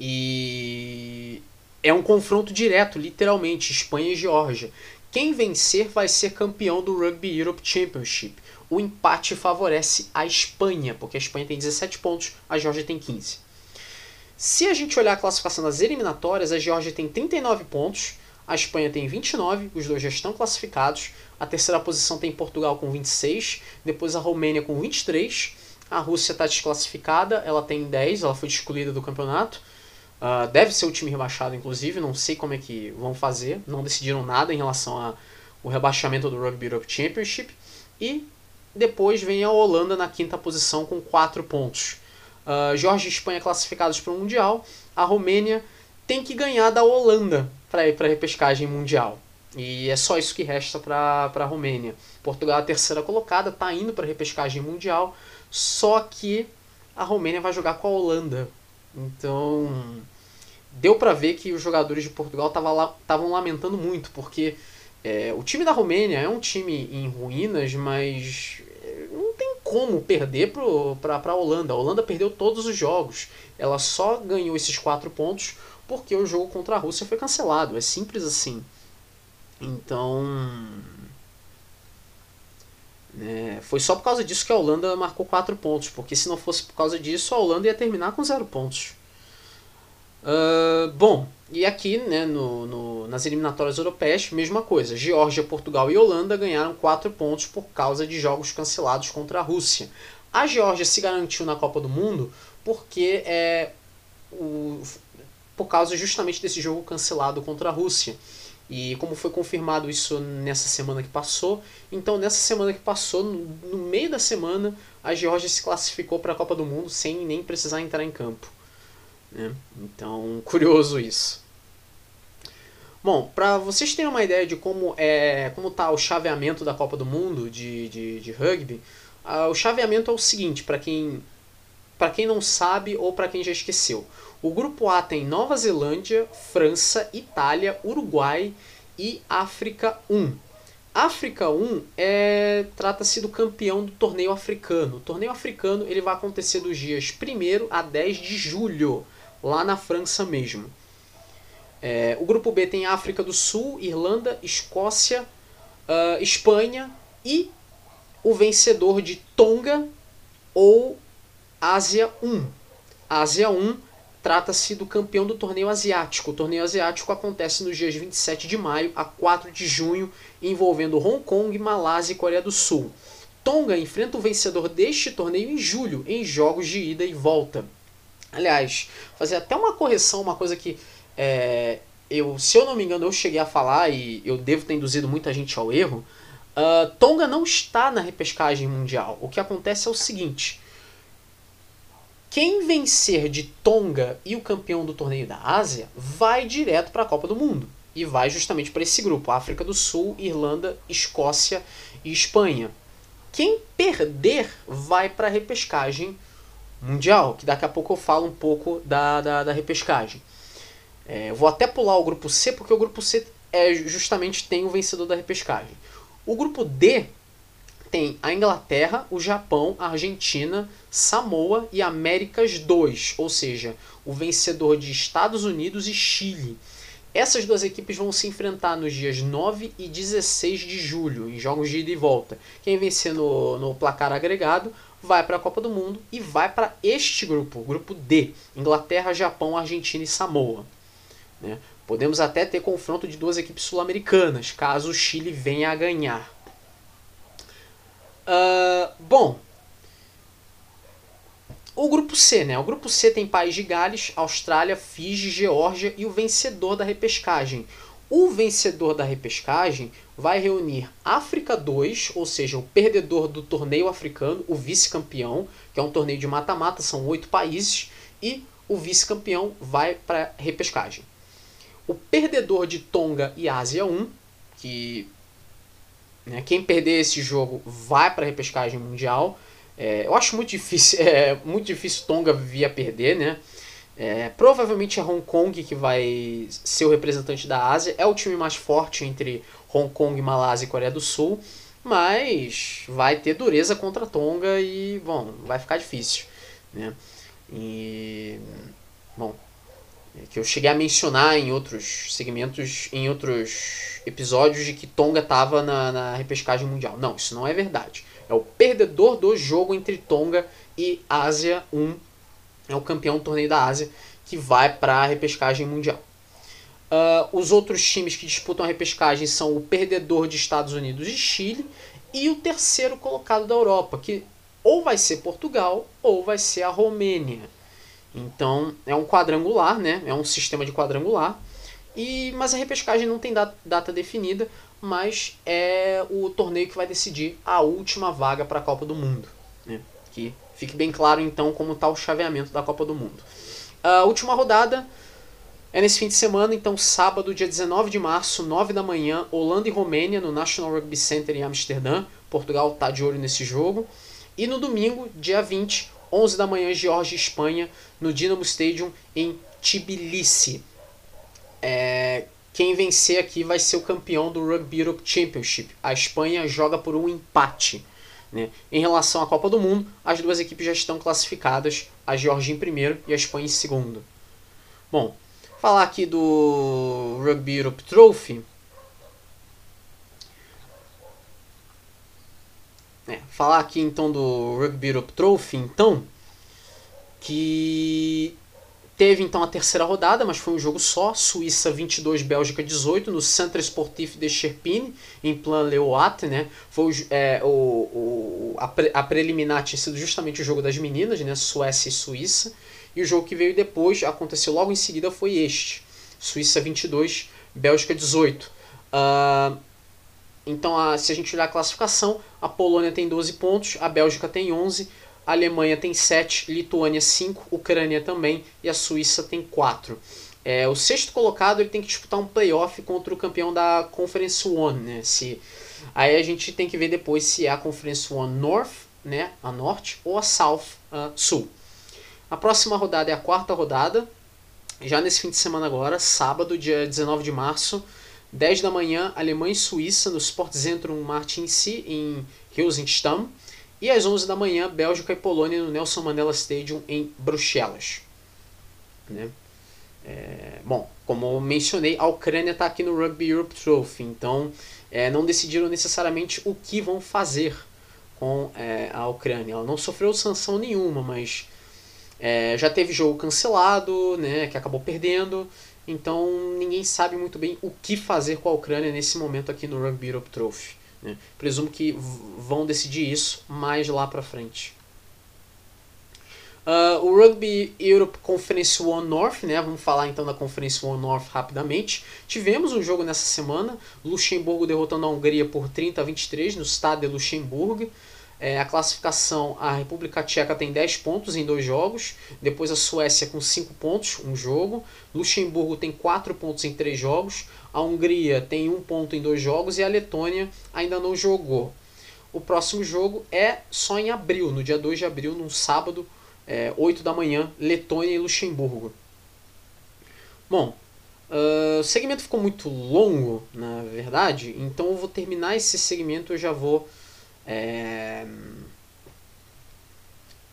E é um confronto direto, literalmente, Espanha e Geórgia. Quem vencer vai ser campeão do Rugby Europe Championship. O empate favorece a Espanha, porque a Espanha tem 17 pontos, a Geórgia tem 15. Se a gente olhar a classificação das eliminatórias, a Geórgia tem 39 pontos, a Espanha tem 29, os dois já estão classificados. A terceira posição tem Portugal com 26, depois a Romênia com 23. A Rússia está desclassificada, ela tem 10, ela foi excluída do campeonato. Uh, deve ser o time rebaixado, inclusive, não sei como é que vão fazer, não decidiram nada em relação ao rebaixamento do Rugby Europe Championship. E depois vem a Holanda na quinta posição com 4 pontos. Uh, Jorge e Espanha classificados para o Mundial. A Romênia tem que ganhar da Holanda para ir para a repescagem mundial. E é só isso que resta para a Romênia. Portugal, a terceira colocada, está indo para a repescagem mundial, só que a Romênia vai jogar com a Holanda. Então, deu para ver que os jogadores de Portugal estavam lamentando muito, porque é, o time da Romênia é um time em ruínas, mas é, não tem como perder para a Holanda. A Holanda perdeu todos os jogos. Ela só ganhou esses quatro pontos porque o jogo contra a Rússia foi cancelado. É simples assim. Então. É, foi só por causa disso que a Holanda marcou 4 pontos, porque se não fosse por causa disso, a Holanda ia terminar com 0 pontos. Uh, bom, e aqui né, no, no, nas eliminatórias europeias, mesma coisa. Geórgia, Portugal e Holanda ganharam 4 pontos por causa de jogos cancelados contra a Rússia. A Geórgia se garantiu na Copa do Mundo porque é o, por causa justamente desse jogo cancelado contra a Rússia. E como foi confirmado isso nessa semana que passou, então nessa semana que passou, no, meio da semana, a Geórgia se classificou para a Copa do Mundo sem nem precisar entrar em campo. Né? Então, curioso isso. Bom, para vocês terem uma ideia de como é como tá o chaveamento da Copa do Mundo de, de, de rugby, uh, o chaveamento é o seguinte, para quem para quem não sabe ou para quem já esqueceu. O grupo A tem Nova Zelândia, França, Itália, Uruguai e África 1. África 1 é trata-se do campeão do torneio africano. O torneio africano ele vai acontecer dos dias 1 a 10 de julho, lá na França mesmo. É, o grupo B tem África do Sul, Irlanda, Escócia, uh, Espanha e o vencedor de Tonga ou Ásia 1. Ásia 1 trata-se do campeão do torneio asiático. O torneio asiático acontece nos dias 27 de maio a 4 de junho, envolvendo Hong Kong, Malásia e Coreia do Sul. Tonga enfrenta o vencedor deste torneio em julho, em jogos de ida e volta. Aliás, fazer até uma correção, uma coisa que é, eu, se eu não me engano, eu cheguei a falar e eu devo ter induzido muita gente ao erro. Uh, Tonga não está na repescagem mundial. O que acontece é o seguinte: quem vencer de Tonga e o campeão do torneio da Ásia vai direto para a Copa do Mundo. E vai justamente para esse grupo: África do Sul, Irlanda, Escócia e Espanha. Quem perder vai para a repescagem mundial, que daqui a pouco eu falo um pouco da, da, da repescagem. É, vou até pular o grupo C, porque o grupo C é justamente tem o vencedor da repescagem. O grupo D tem a Inglaterra, o Japão, a Argentina, Samoa e Américas 2, ou seja, o vencedor de Estados Unidos e Chile. Essas duas equipes vão se enfrentar nos dias 9 e 16 de julho, em jogos de ida e volta. Quem vencer no, no placar agregado vai para a Copa do Mundo e vai para este grupo, grupo D: Inglaterra, Japão, Argentina e Samoa. Né? Podemos até ter confronto de duas equipes sul-americanas, caso o Chile venha a ganhar. Uh, bom, o grupo C, né? O grupo C tem País de Gales, Austrália, Fiji, Geórgia e o vencedor da repescagem. O vencedor da repescagem vai reunir África 2, ou seja, o perdedor do torneio africano, o vice-campeão, que é um torneio de mata-mata, são oito países, e o vice-campeão vai para repescagem. O perdedor de Tonga e Ásia 1, que né? Quem perder esse jogo vai para a repescagem mundial. É, eu acho muito difícil, é, muito difícil Tonga vir a perder, né? É, provavelmente é Hong Kong que vai ser o representante da Ásia. É o time mais forte entre Hong Kong, Malásia e Coreia do Sul. Mas vai ter dureza contra Tonga e, bom, vai ficar difícil. Né? E, bom, que eu cheguei a mencionar em outros segmentos, em outros episódios, de que Tonga estava na, na repescagem mundial. Não, isso não é verdade. É o perdedor do jogo entre Tonga e Ásia 1. É o campeão do torneio da Ásia que vai para a repescagem mundial. Uh, os outros times que disputam a repescagem são o perdedor de Estados Unidos e Chile e o terceiro colocado da Europa, que ou vai ser Portugal ou vai ser a Romênia. Então é um quadrangular, né? É um sistema de quadrangular. E, mas a repescagem não tem data definida, mas é o torneio que vai decidir a última vaga para a Copa do Mundo. Né? Que fique bem claro então como está o chaveamento da Copa do Mundo. A última rodada é nesse fim de semana, então sábado, dia 19 de março, 9 da manhã, Holanda e Romênia no National Rugby Center em Amsterdã. Portugal está de olho nesse jogo. E no domingo, dia 20, 11 da manhã, Geórgia Espanha, no Dinamo Stadium em Tbilisi. É, quem vencer aqui vai ser o campeão do Rugby Europe Championship. A Espanha joga por um empate. Né? Em relação à Copa do Mundo, as duas equipes já estão classificadas, a Geórgia em primeiro e a Espanha em segundo. Bom, falar aqui do Rugby Europe Trophy. É, falar aqui então do Rugby Europe Trophy, então, que teve então a terceira rodada, mas foi um jogo só, Suíça 22, Bélgica 18, no Centre Sportif de Cherpine, em Plan Leuat, né? Foi é, o, o, a, pre, a preliminar tinha sido justamente o jogo das meninas, né? Suécia e Suíça, e o jogo que veio depois, aconteceu logo em seguida, foi este, Suíça 22, Bélgica 18. Uh, então, a, se a gente olhar a classificação, a Polônia tem 12 pontos, a Bélgica tem 11, a Alemanha tem 7, Lituânia 5, Ucrânia também e a Suíça tem 4. É, o sexto colocado ele tem que disputar um playoff contra o campeão da Conference One. Né? Se, aí a gente tem que ver depois se é a Conference One North, né, a Norte, ou a South, a Sul. A próxima rodada é a quarta rodada, já nesse fim de semana agora, sábado, dia 19 de março, 10 da manhã, Alemanha e Suíça no Sportzentrum Martinsee em Hilsenstamm. E às 11 da manhã, Bélgica e Polônia no Nelson Mandela Stadium em Bruxelas. Né? É, bom, como mencionei, a Ucrânia está aqui no Rugby Europe Trophy, então é, não decidiram necessariamente o que vão fazer com é, a Ucrânia. Ela não sofreu sanção nenhuma, mas é, já teve jogo cancelado, né, que acabou perdendo. Então ninguém sabe muito bem o que fazer com a Ucrânia nesse momento aqui no Rugby Europe Trophy. Né? Presumo que vão decidir isso mais lá para frente. Uh, o Rugby Europe Conference One North, né? Vamos falar então da Conference One North rapidamente. Tivemos um jogo nessa semana, Luxemburgo derrotando a Hungria por 30 a 23 no Stade de Luxemburgo. É, a classificação, a República Tcheca tem 10 pontos em dois jogos, depois a Suécia com 5 pontos, um jogo, Luxemburgo tem 4 pontos em 3 jogos, a Hungria tem 1 ponto em dois jogos e a Letônia ainda não jogou. O próximo jogo é só em abril, no dia 2 de abril, num sábado, é, 8 da manhã, Letônia e Luxemburgo. Bom, uh, o segmento ficou muito longo, na verdade, então eu vou terminar esse segmento eu já vou é,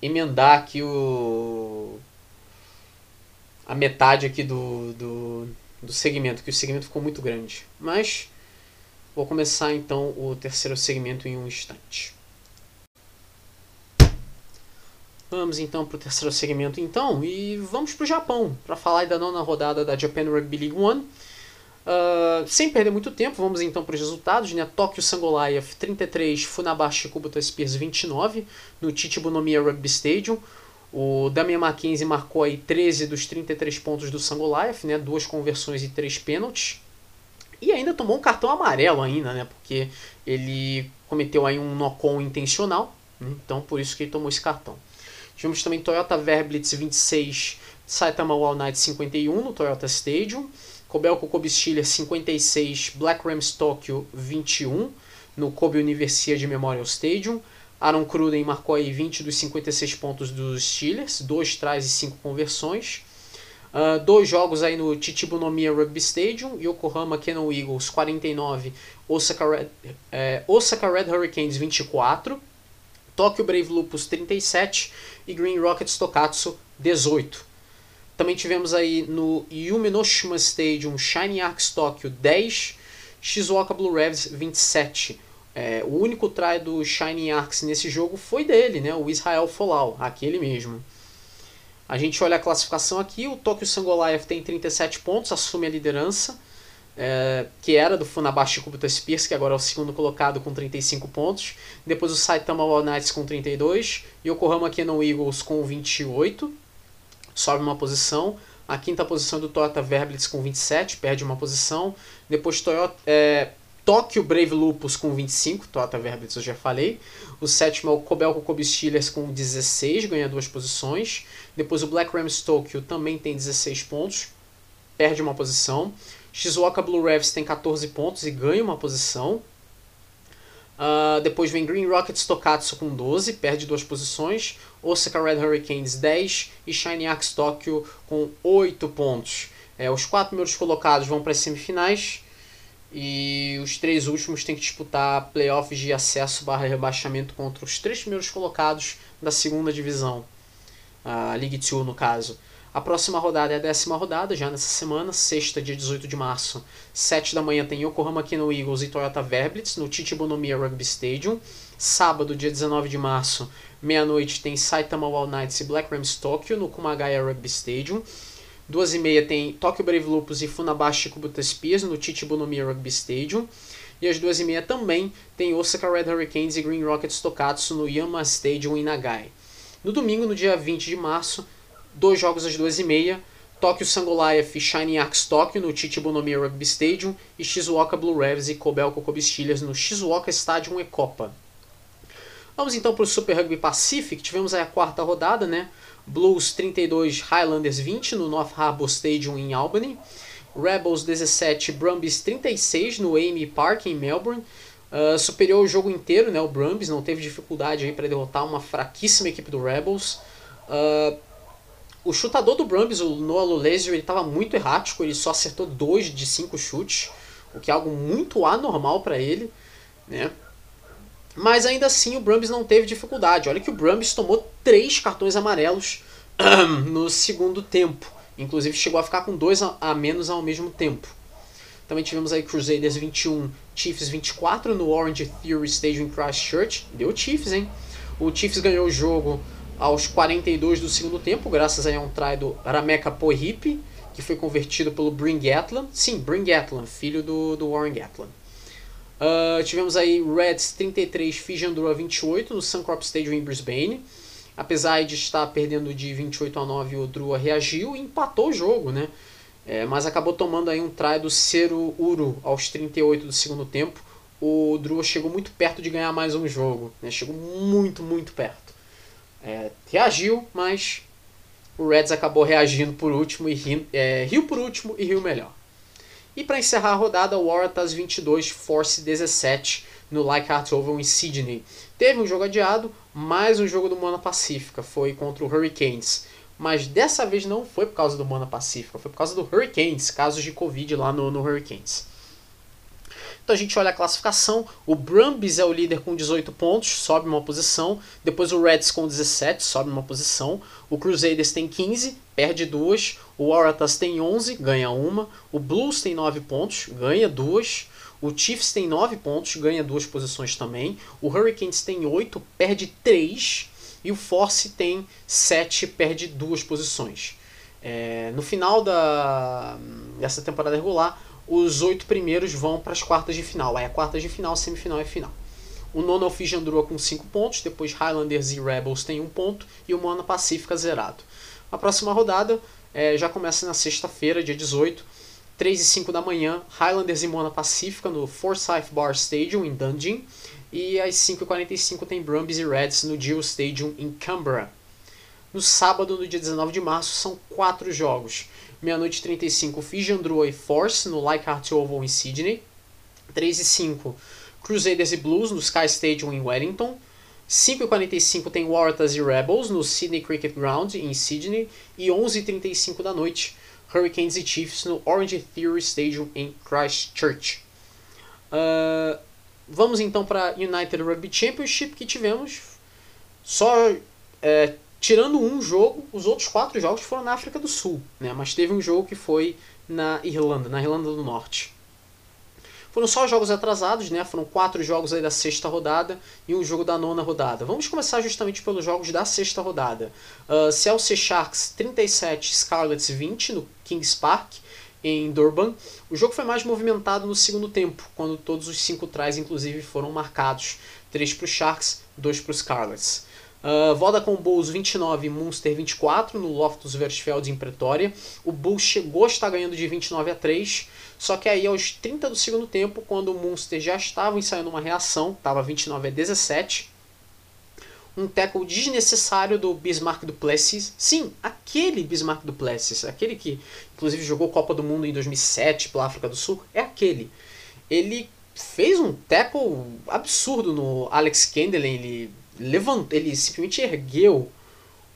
emendar aqui o a metade aqui do, do, do segmento, que o segmento ficou muito grande. Mas vou começar então o terceiro segmento em um instante. Vamos então para o terceiro segmento então e vamos para o Japão para falar da nona rodada da Japan Rugby League One Uh, sem perder muito tempo, vamos então para os resultados. Né? Tóquio Sangolaev 33, Funabashi Kubota Spears 29, no Chichibunomiya Rugby Stadium. O Damian Mackenzie marcou aí 13 dos 33 pontos do Sangolaev, né? duas conversões e três pênaltis. E ainda tomou um cartão amarelo ainda, né? Porque ele cometeu aí um knock-on intencional, né? então por isso que ele tomou esse cartão. Tivemos também Toyota Verblitz 26, Saitama All Night 51 no Toyota Stadium. Kobelco Kobe Steelers 56, Black Rams Tokyo 21, no Kobe Universidade Memorial Stadium. Aaron Cruden marcou aí 20 dos 56 pontos dos Steelers, 2 trás e 5 conversões. Uh, dois jogos aí no Chichibunomiya Rugby Stadium, Yokohama Cannon Eagles 49, Osaka Red, é, Osaka Red Hurricanes 24, Tokyo Brave Lupus 37 e Green Rockets Tokatsu 18. Também tivemos aí no Yumenoshima Stadium Shining Arcs Tokyo 10, Shizuoka Blue Revs 27. É, o único try do Shining Arcs nesse jogo foi dele, né, o Israel Folau, aquele mesmo. A gente olha a classificação aqui, o Tokyo Sangolaev tem 37 pontos, assume a liderança, é, que era do Funabashi Kubota Spears, que agora é o segundo colocado com 35 pontos. Depois o Saitama All Knights com 32, Yokohama Cannon Eagles com 28 sobe uma posição. A quinta posição do Toyota Verblitz com 27, perde uma posição. Depois Toyota, é, Tokyo Brave Lupus com 25, Toyota Verblitz eu já falei. O sétimo é o Kobelco Kobe Steelers com 16, ganha duas posições. Depois o Black Rams Tokyo também tem 16 pontos, perde uma posição. Shizuoka Blue Revs tem 14 pontos e ganha uma posição. Uh, depois vem Green Rockets Tokatsu com 12, perde duas posições. Osaka Red Hurricanes 10 e Shiny Axe Tokyo com 8 pontos. É, os quatro primeiros colocados vão para as semifinais e os três últimos têm que disputar playoffs de acesso barra rebaixamento contra os três primeiros colocados da segunda divisão, a League 2 no caso. A próxima rodada é a décima rodada, já nessa semana, sexta, dia 18 de março, 7 da manhã tem Yokohama Kino Eagles e Toyota Verblitz no Chichibunomiya Rugby Stadium. Sábado, dia 19 de março, meia-noite tem Saitama Wild Knights e Black Rams Tokyo no Kumagaya Rugby Stadium. Duas e meia tem Tokyo Brave Lupus e Funabashi Kubota Spears no Chichibunomiya Rugby Stadium. E às duas e meia também tem Osaka Red Hurricanes e Green Rockets Tokatsu no Yama Stadium em Nagai. No domingo, no dia 20 de março, dois jogos às duas e meia. Tokyo Sangoliath e Shining Arcs Tokyo no Chichibunomiya Rugby Stadium e Shizuoka Blue Revs e Kobelco Kobe Steelers no Shizuoka Stadium Copa. Vamos então para o Super Rugby Pacific, tivemos aí a quarta rodada, né? Blues 32, Highlanders 20 no North Harbour Stadium em Albany. Rebels 17, Brumbies 36 no Amy Park em Melbourne. Uh, superior o jogo inteiro, né? O Brumbies não teve dificuldade aí para derrotar uma fraquíssima equipe do Rebels. Uh, o chutador do Brumbies, o Noah Lulesio, ele estava muito errático, ele só acertou 2 de 5 chutes, o que é algo muito anormal para ele, né? Mas ainda assim o Brumbies não teve dificuldade. Olha que o Brumbies tomou 3 cartões amarelos no segundo tempo. Inclusive chegou a ficar com dois a menos ao mesmo tempo. Também tivemos aí Crusaders 21, Chiefs 24 no Orange Theory Stadium em Christchurch. Deu Chiefs, hein? O Chiefs ganhou o jogo aos 42 do segundo tempo, graças a um try do Rameka Pohip, que foi convertido pelo Bring Gatland. Sim, Bring Gatland, filho do, do Warren Gatland. Uh, tivemos aí Reds 33, Fiji Andorra 28 no Suncorp Stadium em Brisbane. Apesar de estar perdendo de 28 a 9, o Drua reagiu e empatou o jogo, né? É, mas acabou tomando aí um try do Cero Uru aos 38 do segundo tempo. O Drua chegou muito perto de ganhar mais um jogo, né? Chegou muito, muito perto. É, reagiu, mas o Reds acabou reagindo por último e ri, é, riu por último e riu melhor. E para encerrar a rodada, o Waratahs 22, Force 17 no Leichhardt Oval em Sydney. Teve um jogo adiado, mais um jogo do Mana Pacífica, foi contra o Hurricanes. Mas dessa vez não foi por causa do Mana Pacífica, foi por causa do Hurricanes, casos de Covid lá no, no Hurricanes. Então a gente olha a classificação, o Brumbies é o líder com 18 pontos, sobe uma posição, depois o Reds com 17, sobe uma posição, o Crusaders tem 15, perde duas, o Waratahs tem 11, ganha uma, o Blues tem 9 pontos, ganha duas, o Chiefs tem 9 pontos, ganha duas posições também. O Hurricanes tem 8, perde 3. E o Force tem 7, perde duas posições. É, no final da, dessa temporada regular, os oito primeiros vão para as quartas de final. Aí a quartas de final, semifinal e final. O nono é o Fiji Andrua com 5 pontos, depois Highlanders e Rebels tem 1 um ponto e o Mana Pacífica zerado. A próxima rodada é, já começa na sexta-feira, dia 18, 3 e 5 da manhã, Highlanders e Mona Pacífica no Forsyth Bar Stadium em Dundee. E às 5h45 tem Brumbies e Reds no Jill Stadium em Canberra. No sábado, no dia 19 de março, são quatro jogos. Meia-noite 35, Fiji Android Force no Leichhardt Oval em Sydney. 3 e 5, Crusaders e Blues no Sky Stadium em Wellington. 5h45 tem Waratahs e Rebels no Sydney Cricket Ground em Sydney. E 11h35 da noite, Hurricanes e Chiefs no Orange Theory Stadium em Christchurch. Uh, vamos então para United Rugby Championship que tivemos só é, tirando um jogo, os outros quatro jogos foram na África do Sul, né? Mas teve um jogo que foi na Irlanda, na Irlanda do Norte. Foram só jogos atrasados, né? Foram quatro jogos aí da sexta rodada e um jogo da nona rodada. Vamos começar justamente pelos jogos da sexta rodada. Uh, Chelsea Sharks 37, Scarlets 20 no Kings Park em Durban. O jogo foi mais movimentado no segundo tempo, quando todos os cinco trás, inclusive, foram marcados. Três para os Sharks, dois para os Scarlets. Uh, Vodacom Bulls 29 Munster 24 no Loftus Versfeld em Pretória. O Bulls chegou a estar ganhando de 29 a 3. Só que aí aos 30 do segundo tempo, quando o Munster já estava ensaiando uma reação, estava 29 a 17, um tackle desnecessário do Bismarck do Plessis. Sim, aquele Bismarck do Plessis, aquele que inclusive jogou Copa do Mundo em 2007 pela África do Sul, é aquele. Ele fez um tackle absurdo no Alex Kendelen, ele levantou, ele simplesmente ergueu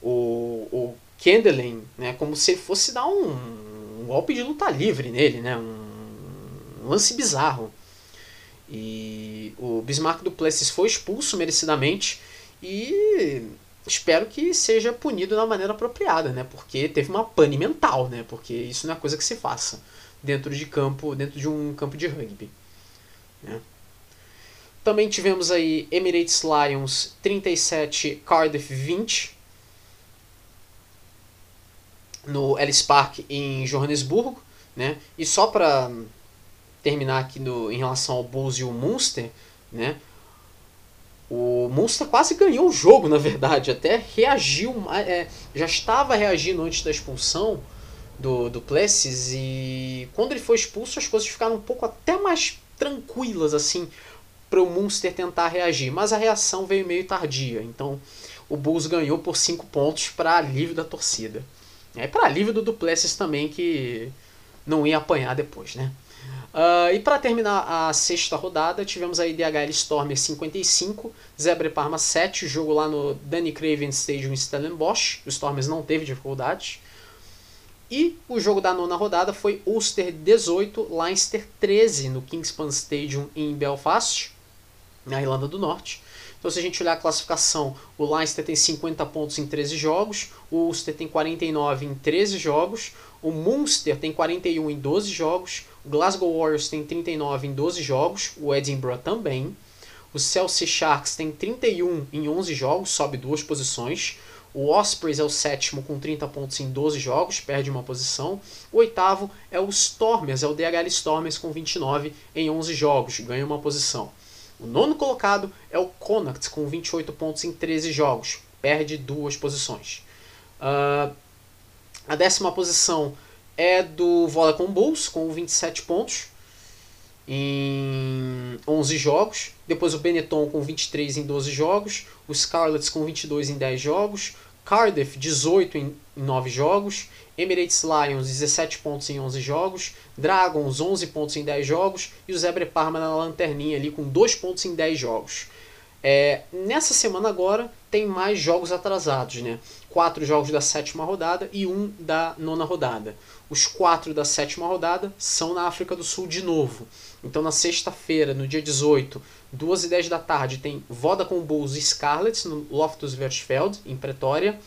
o, o Kendelen, né, como se fosse dar um, um golpe de luta livre nele, né, um, lance bizarro. E o Bismarck do Plessis foi expulso merecidamente e espero que seja punido da maneira apropriada, né? Porque teve uma pane mental, né? Porque isso não é coisa que se faça dentro de campo, dentro de um campo de rugby. Né? Também tivemos aí Emirates Lions 37, Cardiff 20 no Ellis Park em Johannesburgo, né? E só para terminar aqui no, em relação ao Bulls e o Munster, né? O Munster quase ganhou o jogo, na verdade, até reagiu, é, já estava reagindo antes da expulsão, do, do Plessis e quando ele foi expulso as coisas ficaram um pouco até mais tranquilas assim para o Munster tentar reagir, mas a reação veio meio tardia. Então o Bulls ganhou por 5 pontos para alívio da torcida. É para alívio do Duplessis também que não ia apanhar depois, né? Uh, e para terminar a sexta rodada, tivemos aí DHL Stormer 55, Zebra Parma 7, jogo lá no Danny Craven Stadium em Stellenbosch. O Stormers não teve dificuldades. E o jogo da nona rodada foi Ulster 18, Leinster 13 no Kingspan Stadium em Belfast, na Irlanda do Norte. Então, se a gente olhar a classificação, o Leinster tem 50 pontos em 13 jogos, o Ulster tem 49 em 13 jogos, o Munster tem 41 em 12 jogos, o Glasgow Warriors tem 39 em 12 jogos, o Edinburgh também. O Chelsea Sharks tem 31 em 11 jogos, sobe duas posições. O Ospreys é o sétimo com 30 pontos em 12 jogos, perde uma posição. O oitavo é o Stormers, é o DHL Stormers com 29 em 11 jogos, ganha uma posição. O nono colocado é o Connacht com 28 pontos em 13 jogos, perde duas posições. Uh, a décima posição é do Vodacom Bulls com 27 pontos em 11 jogos. Depois o Benetton com 23 em 12 jogos. O Scarlets com 22 em 10 jogos. Cardiff 18 em 9 jogos. Emirates Lions 17 pontos em 11 jogos. Dragons 11 pontos em 10 jogos. E o Zebre Parma na lanterninha ali com 2 pontos em 10 jogos. É, nessa semana agora tem mais jogos atrasados, né? Quatro jogos da sétima rodada e um da nona rodada. Os quatro da sétima rodada são na África do Sul de novo. Então na sexta-feira, no dia 18, 2 e 10 da tarde, tem Vodacom Bulls e Scarlets no Loftus Versfeld, em Pretória.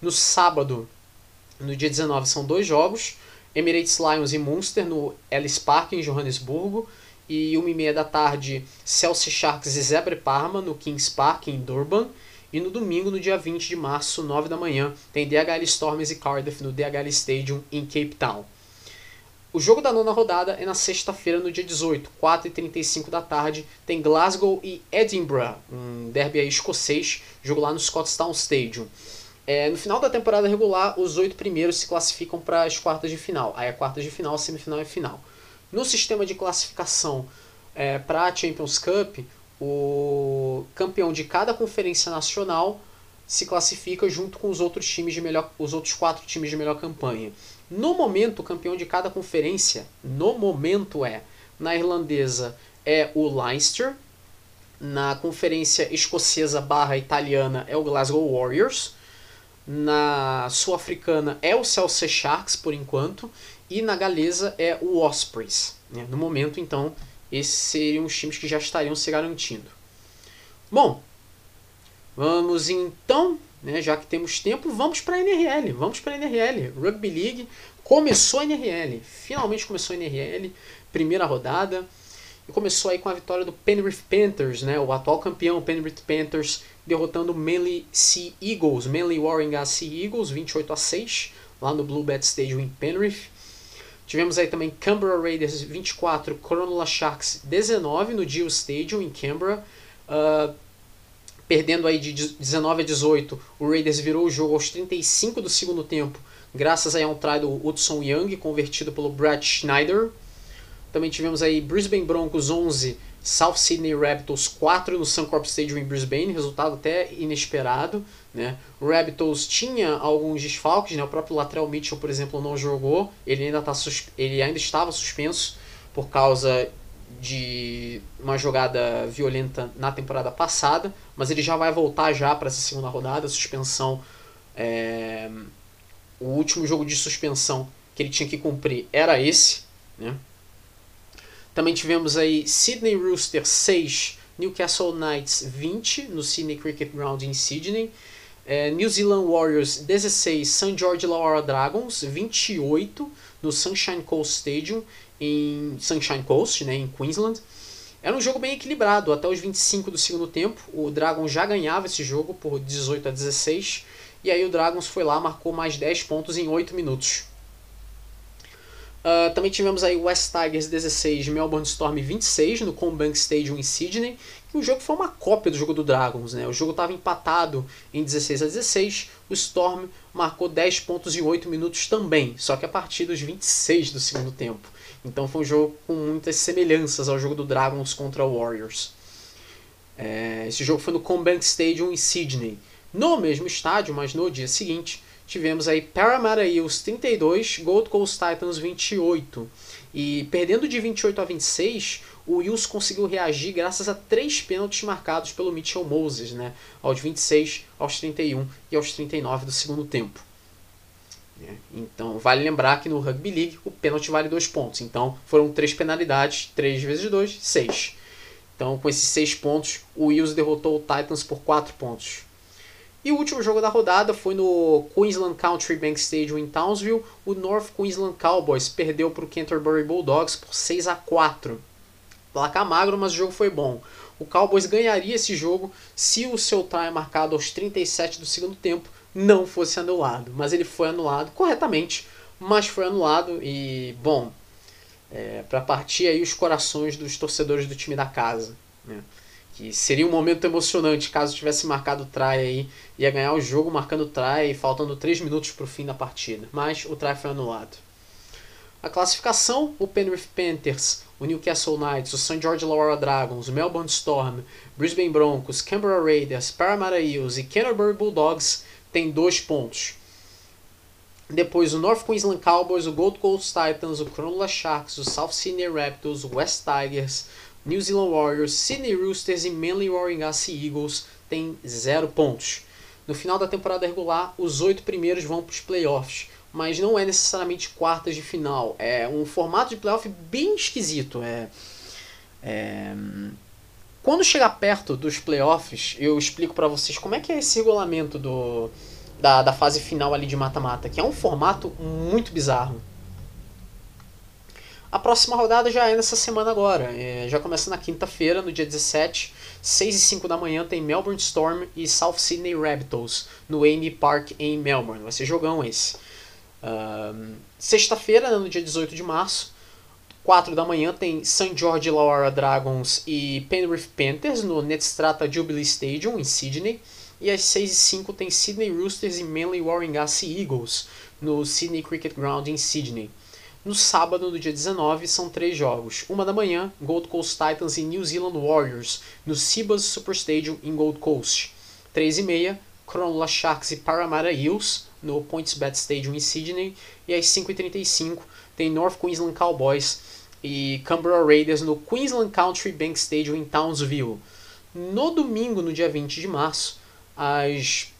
No sábado, no dia 19, são dois jogos. Emirates Lions e Munster no Ellis Park, em Johannesburgo e 1h30 da tarde Chelsea Sharks e Zebre Parma no Kings Park em Durban. E no domingo, no dia 20 de março, 9 da manhã, tem DHL Stormers e Cardiff no DHL Stadium em Cape Town. O jogo da nona rodada é na sexta-feira, no dia 18, 4h35 da tarde. Tem Glasgow e Edinburgh, um derby escocês, jogo lá no Scottstown Stadium. É, no final da temporada regular, os oito primeiros se classificam para as quartas de final. Aí a quartas de final, semifinal e final. No sistema de classificação é, para a Champions Cup, o campeão de cada conferência nacional se classifica junto com os outros times de melhor, os outros quatro times de melhor campanha. No momento, o campeão de cada conferência, no momento é na irlandesa é o Leinster, na conferência escocesa barra italiana é o Glasgow Warriors, na sul-africana é o Chelsea Sharks por enquanto e na galesa é o Ospreys. Né? No momento, então, esses seriam os times que já estariam se garantindo. Bom, vamos então, né, já que temos tempo, vamos para a NRL. Vamos para a NRL. Rugby League começou a NRL. Finalmente começou a NRL. Primeira rodada. E começou aí com a vitória do Penrith Panthers, né, o atual campeão Penrith Panthers, derrotando o Manly Sea Eagles, Manly Warringah Sea Eagles, 28 a 6, lá no Blue Bat Stadium em Penrith. Tivemos aí também Canberra Raiders 24, Cronulla Sharks 19 no Geo Stadium em Canberra. Uh, perdendo aí de 19 a 18, o Raiders virou o jogo aos 35 do segundo tempo, graças aí a um try do Hudson Young, convertido pelo Brad Schneider. Também tivemos aí Brisbane Broncos 11, South Sydney Rabbitohs 4 no Suncorp Stadium em Brisbane, resultado até inesperado. Né? O Rabbitohs tinha alguns desfalques, né? o próprio Latrell Mitchell, por exemplo, não jogou, ele ainda, tá ele ainda estava suspenso por causa de uma jogada violenta na temporada passada, mas ele já vai voltar já para essa segunda rodada, suspensão, é... o último jogo de suspensão que ele tinha que cumprir era esse, né? Também tivemos aí Sydney Rooster 6, Newcastle Knights 20 no Sydney Cricket Ground em Sydney. É, New Zealand Warriors 16, St. George Illawarra Dragons 28 no Sunshine Coast Stadium em Sunshine Coast, né, em Queensland. Era um jogo bem equilibrado, até os 25 do segundo tempo. O Dragons já ganhava esse jogo por 18 a 16. E aí o Dragons foi lá, marcou mais 10 pontos em 8 minutos. Uh, também tivemos aí West Tigers 16, Melbourne Storm 26 no Combank Stadium em Sydney, que o jogo foi uma cópia do jogo do Dragons, né? O jogo estava empatado em 16 a 16, o Storm marcou 10 pontos em 8 minutos também, só que a partir dos 26 do segundo tempo. Então foi um jogo com muitas semelhanças ao jogo do Dragons contra o Warriors. É, esse jogo foi no Combank Stadium em Sydney. No mesmo estádio, mas no dia seguinte, tivemos aí Parramatta Eels 32, Gold Coast Titans 28. E perdendo de 28 a 26, o Eels conseguiu reagir graças a três pênaltis marcados pelo Mitchell Moses, né? aos 26, aos 31 e aos 39 do segundo tempo. É, então, vale lembrar que no Rugby League o pênalti vale dois pontos. Então, foram três penalidades, 3 vezes 2, 6. Então, com esses seis pontos, o Eels derrotou o Titans por 4 pontos. E o último jogo da rodada foi no Queensland Country Bank Stadium em Townsville. O North Queensland Cowboys perdeu para o Canterbury Bulldogs por 6 a 4. Placar magro, mas o jogo foi bom. O Cowboys ganharia esse jogo se o seu try marcado aos 37 do segundo tempo não fosse anulado. Mas ele foi anulado corretamente, mas foi anulado e, bom, é, para partir aí os corações dos torcedores do time da casa. Né? Que seria um momento emocionante caso tivesse marcado o try aí, ia ganhar o jogo marcando o try, faltando 3 minutos para o fim da partida, mas o try foi anulado. A classificação, o Penrith Panthers, o Newcastle Knights, o St. George Laura Dragons, o Melbourne Storm, Brisbane Broncos, Canberra Raiders, Parramatta Eels e Canterbury Bulldogs tem dois pontos. Depois o North Queensland Cowboys, o Gold Coast Titans, o Cronulla Sharks, o South Sydney Raptors, o West Tigers, New Zealand Warriors, Sydney Roosters e Manly Warringah Eagles têm zero pontos. No final da temporada regular, os oito primeiros vão para os playoffs, mas não é necessariamente quartas de final. É um formato de playoff bem esquisito. É, é... Quando chegar perto dos playoffs, eu explico para vocês como é que é esse regulamento do, da, da fase final ali de mata-mata, que é um formato muito bizarro. A próxima rodada já é nessa semana agora. É, já começa na quinta-feira, no dia 17, 6 e 5 da manhã, tem Melbourne Storm e South Sydney Rabbitohs no Amy Park em Melbourne. Vai ser jogão esse. Um, Sexta-feira, né, no dia 18 de março, 4 da manhã, tem St. George Illawarra Dragons e Penrith Panthers no Netstrata Jubilee Stadium em Sydney. E às 6 e 5 tem Sydney Roosters e Manly Warringah Eagles no Sydney Cricket Ground em Sydney. No sábado, no dia 19, são três jogos. Uma da manhã, Gold Coast Titans e New Zealand Warriors, no Cibas Super Stadium em Gold Coast. 3 e meia, Cronulla Sharks e Parramatta Eels, no PointsBet Stadium em Sydney. E às 5h35, tem North Queensland Cowboys e Canberra Raiders no Queensland Country Bank Stadium em Townsville. No domingo, no dia 20 de março, às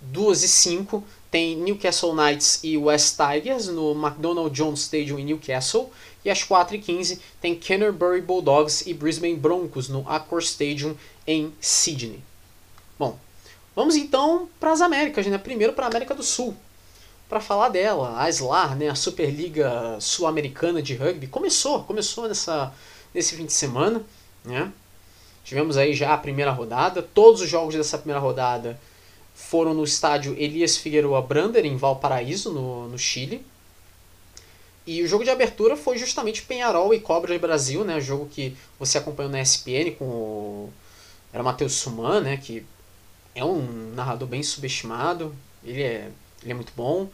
2 e 05 tem Newcastle Knights e West Tigers no McDonald Jones Stadium em Newcastle. E às 4h15 tem Canterbury Bulldogs e Brisbane Broncos no Accor Stadium em Sydney. Bom, vamos então para as Américas, né? Primeiro para a América do Sul. Para falar dela, a SLAR, né? a Superliga Sul-Americana de Rugby, começou, começou nessa, nesse fim de semana. Né? Tivemos aí já a primeira rodada. Todos os jogos dessa primeira rodada foram no estádio Elias Figueroa Brander, em Valparaíso, no, no Chile. E o jogo de abertura foi justamente Penharol e Cobras Brasil, né? Jogo que você acompanhou na ESPN com o... Era Matheus Suman, né? Que é um narrador bem subestimado. Ele é, ele é muito bom.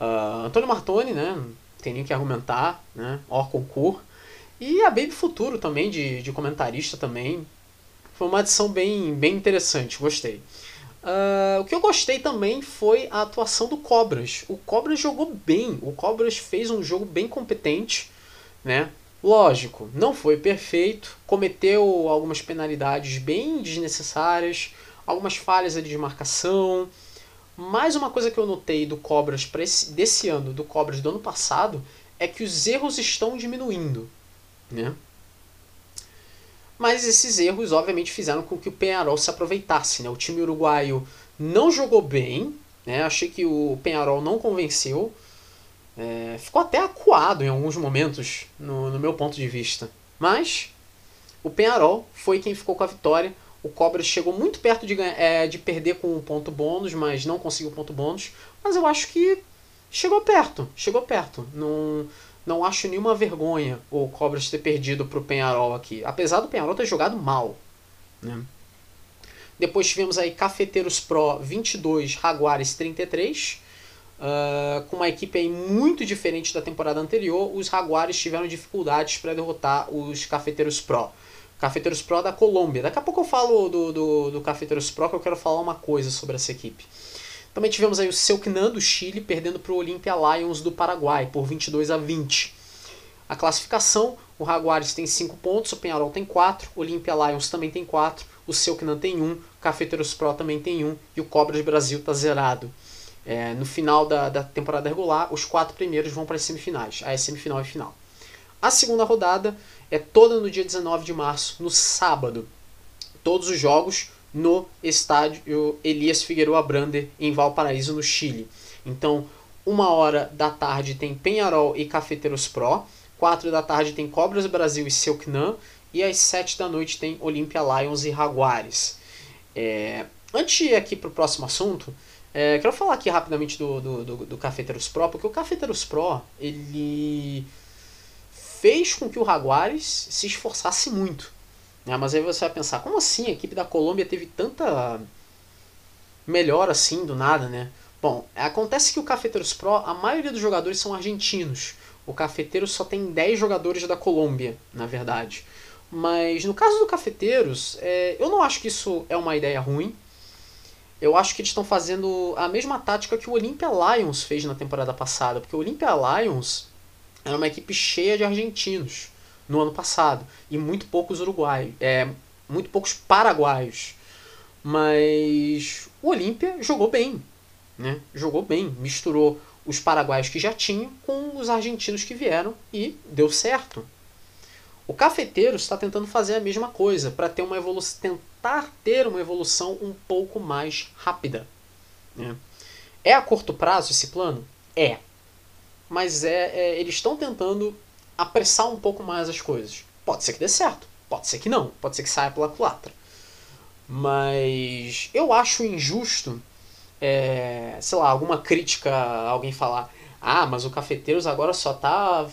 Uh, Antônio Martoni, né? Não tem nem que argumentar, né? Or concur. E a Baby Futuro também, de, de comentarista também. Foi uma adição bem, bem interessante, gostei. Uh, o que eu gostei também foi a atuação do Cobras. O Cobras jogou bem, o Cobras fez um jogo bem competente, né? Lógico, não foi perfeito, cometeu algumas penalidades bem desnecessárias, algumas falhas de marcação. Mais uma coisa que eu notei do Cobras esse, desse ano, do Cobras do ano passado, é que os erros estão diminuindo, né? Mas esses erros obviamente fizeram com que o Penharol se aproveitasse. Né? O time uruguaio não jogou bem, né? achei que o Penharol não convenceu, é, ficou até acuado em alguns momentos, no, no meu ponto de vista. Mas o Penharol foi quem ficou com a vitória. O Cobras chegou muito perto de, é, de perder com um ponto bônus, mas não conseguiu ponto bônus. Mas eu acho que chegou perto, chegou perto. Não, não acho nenhuma vergonha o Cobras ter perdido para o Penharol aqui. Apesar do Penharol ter jogado mal. Né? Depois tivemos aí Cafeteiros Pro 22, Jaguares 33. Uh, com uma equipe aí muito diferente da temporada anterior, os Jaguares tiveram dificuldades para derrotar os Cafeteiros Pro. Cafeteiros Pro da Colômbia. Daqui a pouco eu falo do, do, do Cafeteiros Pro, que eu quero falar uma coisa sobre essa equipe. Também tivemos aí o Selknam do Chile perdendo para o Olympia Lions do Paraguai por 22 a 20. A classificação, o Jaguares tem 5 pontos, o Penharol tem 4, o Olympia Lions também tem 4, o Selknam tem 1, o Cafeteiros Pro também tem 1 e o Cobras Brasil está zerado. É, no final da, da temporada regular, os quatro primeiros vão para as semifinais. Aí é semifinal e final. A segunda rodada é toda no dia 19 de março, no sábado. Todos os jogos no estádio Elias Figueroa Brander, em Valparaíso, no Chile. Então, uma hora da tarde tem Penharol e Cafeteiros Pro, quatro da tarde tem Cobras Brasil e Selknam, e às sete da noite tem Olympia Lions e Jaguares. É... Antes de ir aqui para o próximo assunto, é, quero falar aqui rapidamente do, do, do, do Cafeteiros Pro, porque o Cafeteiros Pro, ele fez com que o Jaguares se esforçasse muito. Né? Mas aí você vai pensar, como assim a equipe da Colômbia teve tanta melhor assim do nada, né? Bom, acontece que o Cafeteiros Pro, a maioria dos jogadores são argentinos. O Cafeteiros só tem 10 jogadores da Colômbia, na verdade. Mas no caso do Cafeteiros, é, eu não acho que isso é uma ideia ruim. Eu acho que eles estão fazendo a mesma tática que o Olympia Lions fez na temporada passada. Porque o Olympia Lions era uma equipe cheia de argentinos no ano passado e muito poucos uruguaios, é, muito poucos paraguaios. Mas o Olímpia jogou bem, né? Jogou bem, misturou os paraguaios que já tinham com os argentinos que vieram e deu certo. O cafeteiro está tentando fazer a mesma coisa para ter uma evolução, tentar ter uma evolução um pouco mais rápida. Né? É a curto prazo esse plano? É mas é, é eles estão tentando apressar um pouco mais as coisas. Pode ser que dê certo, pode ser que não, pode ser que saia pela culatra. Mas eu acho injusto, é, sei lá, alguma crítica, alguém falar, ah, mas o Cafeteiros agora só tá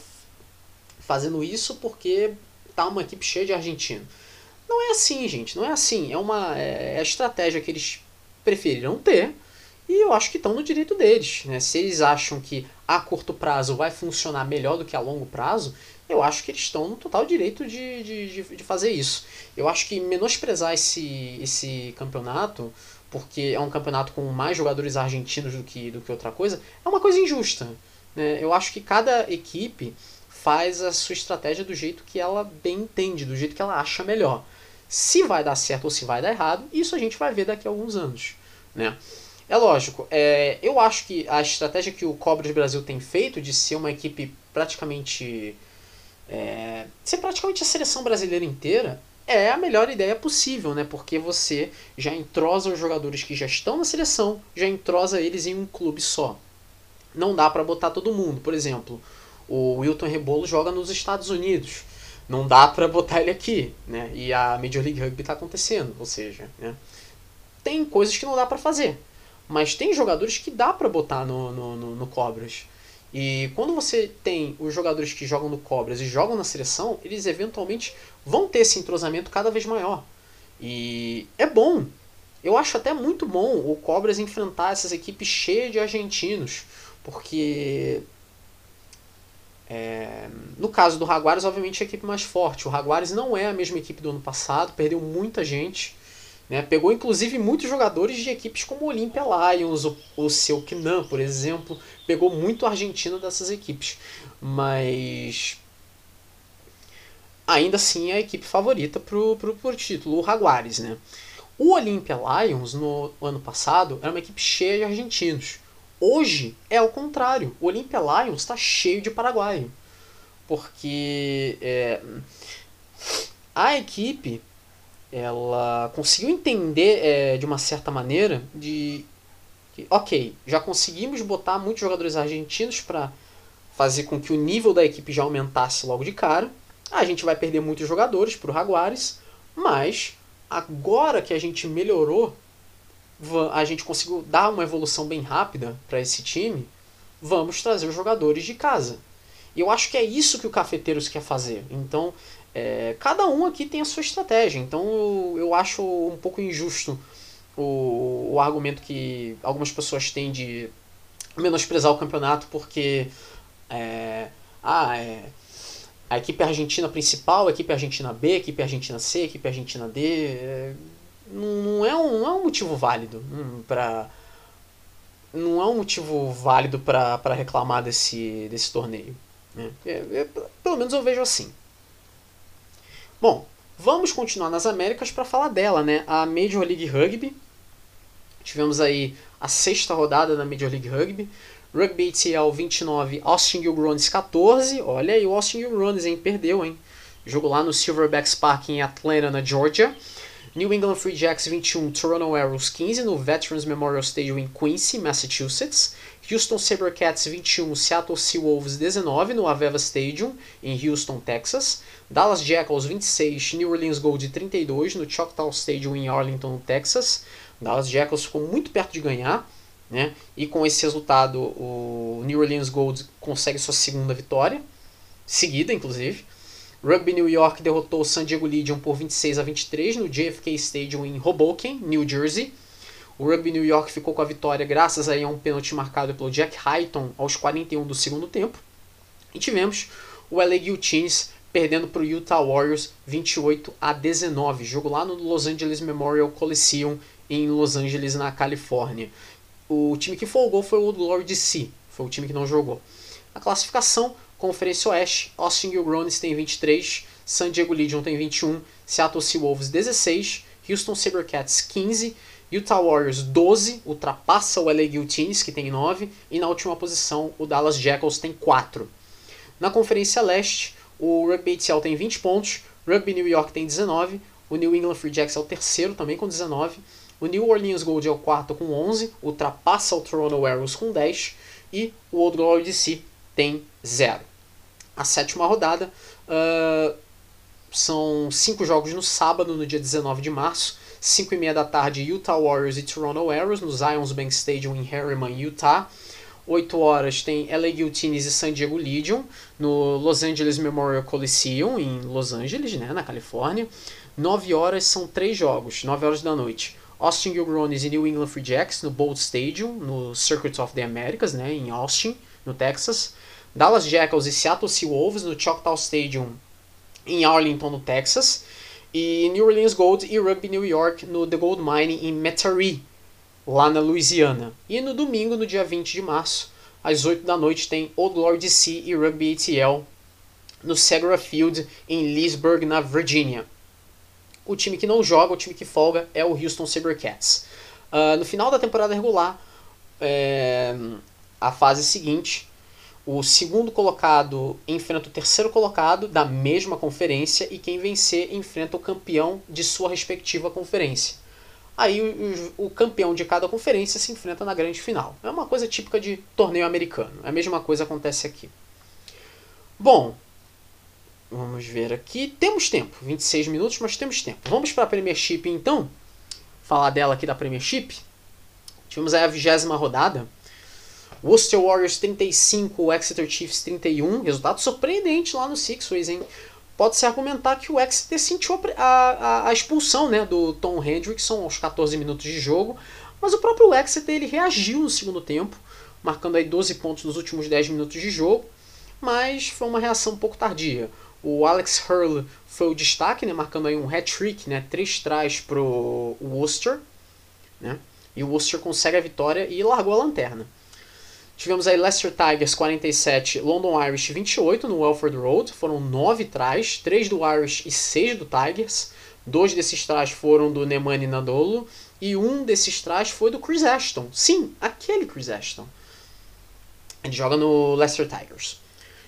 fazendo isso porque tá uma equipe cheia de argentino. Não é assim, gente, não é assim. É uma é, é a estratégia que eles preferiram ter e eu acho que estão no direito deles. Né? Se eles acham que a curto prazo vai funcionar melhor do que a longo prazo, eu acho que eles estão no total direito de, de, de, fazer isso. Eu acho que menosprezar esse, esse campeonato, porque é um campeonato com mais jogadores argentinos do que, do que outra coisa, é uma coisa injusta. Né? Eu acho que cada equipe faz a sua estratégia do jeito que ela bem entende, do jeito que ela acha melhor. Se vai dar certo ou se vai dar errado, isso a gente vai ver daqui a alguns anos. Né? É lógico, é, eu acho que a estratégia que o Cobras Brasil tem feito de ser uma equipe praticamente. É, ser praticamente a seleção brasileira inteira é a melhor ideia possível, né? Porque você já entrosa os jogadores que já estão na seleção, já entrosa eles em um clube só. Não dá para botar todo mundo. Por exemplo, o Wilton Rebolo joga nos Estados Unidos. Não dá para botar ele aqui, né? E a Major League Rugby está acontecendo, ou seja, né? tem coisas que não dá para fazer. Mas tem jogadores que dá para botar no, no, no, no Cobras. E quando você tem os jogadores que jogam no Cobras e jogam na seleção, eles eventualmente vão ter esse entrosamento cada vez maior. E é bom. Eu acho até muito bom o Cobras enfrentar essas equipes cheias de argentinos. Porque. É, no caso do Jaguares, obviamente é a equipe mais forte. O Jaguares não é a mesma equipe do ano passado, perdeu muita gente. Né? Pegou inclusive muitos jogadores de equipes como o Olympia Lions, o, o Selknam, por exemplo. Pegou muito argentino dessas equipes. Mas ainda assim é a equipe favorita pro, pro, pro título, o Jaguares. Né? O Olympia Lions, no ano passado, era uma equipe cheia de argentinos. Hoje é o contrário. O Olympia Lions está cheio de paraguaio. Porque é, a equipe ela conseguiu entender é, de uma certa maneira de que, ok, já conseguimos botar muitos jogadores argentinos para fazer com que o nível da equipe já aumentasse logo de cara. A gente vai perder muitos jogadores para o Jaguares, mas agora que a gente melhorou, a gente conseguiu dar uma evolução bem rápida para esse time. vamos trazer os jogadores de casa. E eu acho que é isso que o Cafeteiros quer fazer. Então, é, cada um aqui tem a sua estratégia. Então, eu, acho um pouco injusto o, o argumento que algumas pessoas têm de menosprezar o campeonato porque é, ah, é, a equipe argentina principal, a equipe argentina B, a equipe argentina C, a equipe argentina D. É, não, é um, não é um motivo válido hum, para não é um motivo válido para reclamar desse, desse torneio. Né? É, é, pelo menos eu vejo assim. Bom, vamos continuar nas Américas para falar dela, né? A Major League Rugby. Tivemos aí a sexta rodada da Major League Rugby. Rugby ATL 29, Austin Gilgronis 14. Olha aí o Austin Gilgronis, hein? Perdeu, hein? Jogo lá no Silverbacks Park em Atlanta, na Georgia. New England Free Jacks 21, Toronto Arrows 15 no Veterans Memorial Stadium em Quincy, Massachusetts. Houston Sabercats 21, Seattle Seawolves 19 no Aveva Stadium em Houston, Texas. Dallas Jackals 26, New Orleans Gold 32 no Choctaw Stadium em Arlington, Texas. Dallas Jackals ficou muito perto de ganhar. Né? E com esse resultado, o New Orleans Gold consegue sua segunda vitória, seguida inclusive. Rugby New York derrotou o San Diego Legion por 26 a 23 no JFK Stadium em Hoboken, New Jersey. O Rugby New York ficou com a vitória graças a um pênalti marcado pelo Jack Hyton aos 41 do segundo tempo. E tivemos o LA Guillotines perdendo para o Utah Warriors 28 a 19, jogo lá no Los Angeles Memorial Coliseum em Los Angeles, na Califórnia. O time que folgou foi o Old Glory DC, foi o time que não jogou. A classificação, Conferência Oeste, Austin Gilgronis tem 23, San Diego Legion tem 21, Seattle Seawolves 16, Houston Sabercats 15, Utah Warriors 12, ultrapassa o LA Guillotines que tem 9, e na última posição o Dallas Jackals tem 4. Na Conferência Leste, o Rugby ATL tem 20 pontos, Rugby New York tem 19, o New England Free Jacks é o terceiro também com 19, o New Orleans Gold é o quarto com 11, ultrapassa o Toronto Arrows com 10 e o Old Glory DC tem 0. A sétima rodada uh, são cinco jogos no sábado, no dia 19 de março, 5 e meia da tarde, Utah Warriors e Toronto Arrows no Zions Bank Stadium em Harriman, Utah. 8 horas tem LA Guillotines e San Diego Legion no Los Angeles Memorial Coliseum em Los Angeles, né, na Califórnia. 9 horas são três jogos, 9 horas da noite. Austin Gilgronis e New England Free Jacks no Bolt Stadium, no Circuit of the Americas, né, em Austin, no Texas. Dallas Jackals e Seattle Seawolves no Choctaw Stadium, em Arlington, no Texas. E New Orleans Gold e Rugby New York no The Gold Mine em Metairie, lá na Louisiana. E no domingo, no dia 20 de março, às 8 da noite, tem Old Glory DC e Rugby ATL no Segra Field em Leesburg, na Virgínia. O time que não joga, o time que folga, é o Houston Sabercats. Uh, no final da temporada regular, é, a fase seguinte, o segundo colocado enfrenta o terceiro colocado da mesma conferência e quem vencer enfrenta o campeão de sua respectiva conferência. Aí o, o, campeão de cada conferência se enfrenta na grande final. É uma coisa típica de torneio americano. A mesma coisa acontece aqui. Bom, Vamos ver aqui. Temos tempo, 26 minutos, mas temos tempo. Vamos para a Premiership então. Falar dela aqui da Premiership. Tivemos aí a vigésima rodada. Worcester Warriors 35, Exeter Chiefs 31. Resultado surpreendente lá no Sixways, hein? Pode-se argumentar que o Exeter sentiu a, a, a, expulsão né, do Tom Hendrickson aos 14 minutos de jogo, mas o próprio Exeter ele reagiu no segundo tempo, marcando aí 12 pontos nos últimos 10 minutos de jogo, mas foi uma reação um pouco tardia. O Alex Hurley foi o destaque, né, marcando aí um hat-trick, né, três trás pro Worcester, né, e o Worcester consegue a vitória e largou a lanterna. Tivemos aí Leicester Tigers 47, London Irish 28 no Welford Road, foram nove trás, três do Irish e seis do Tigers. Dois desses trás foram do Nemani Nadolo e um desses trás foi do Chris Ashton. Sim, aquele Chris Ashton. Ele joga no Leicester Tigers.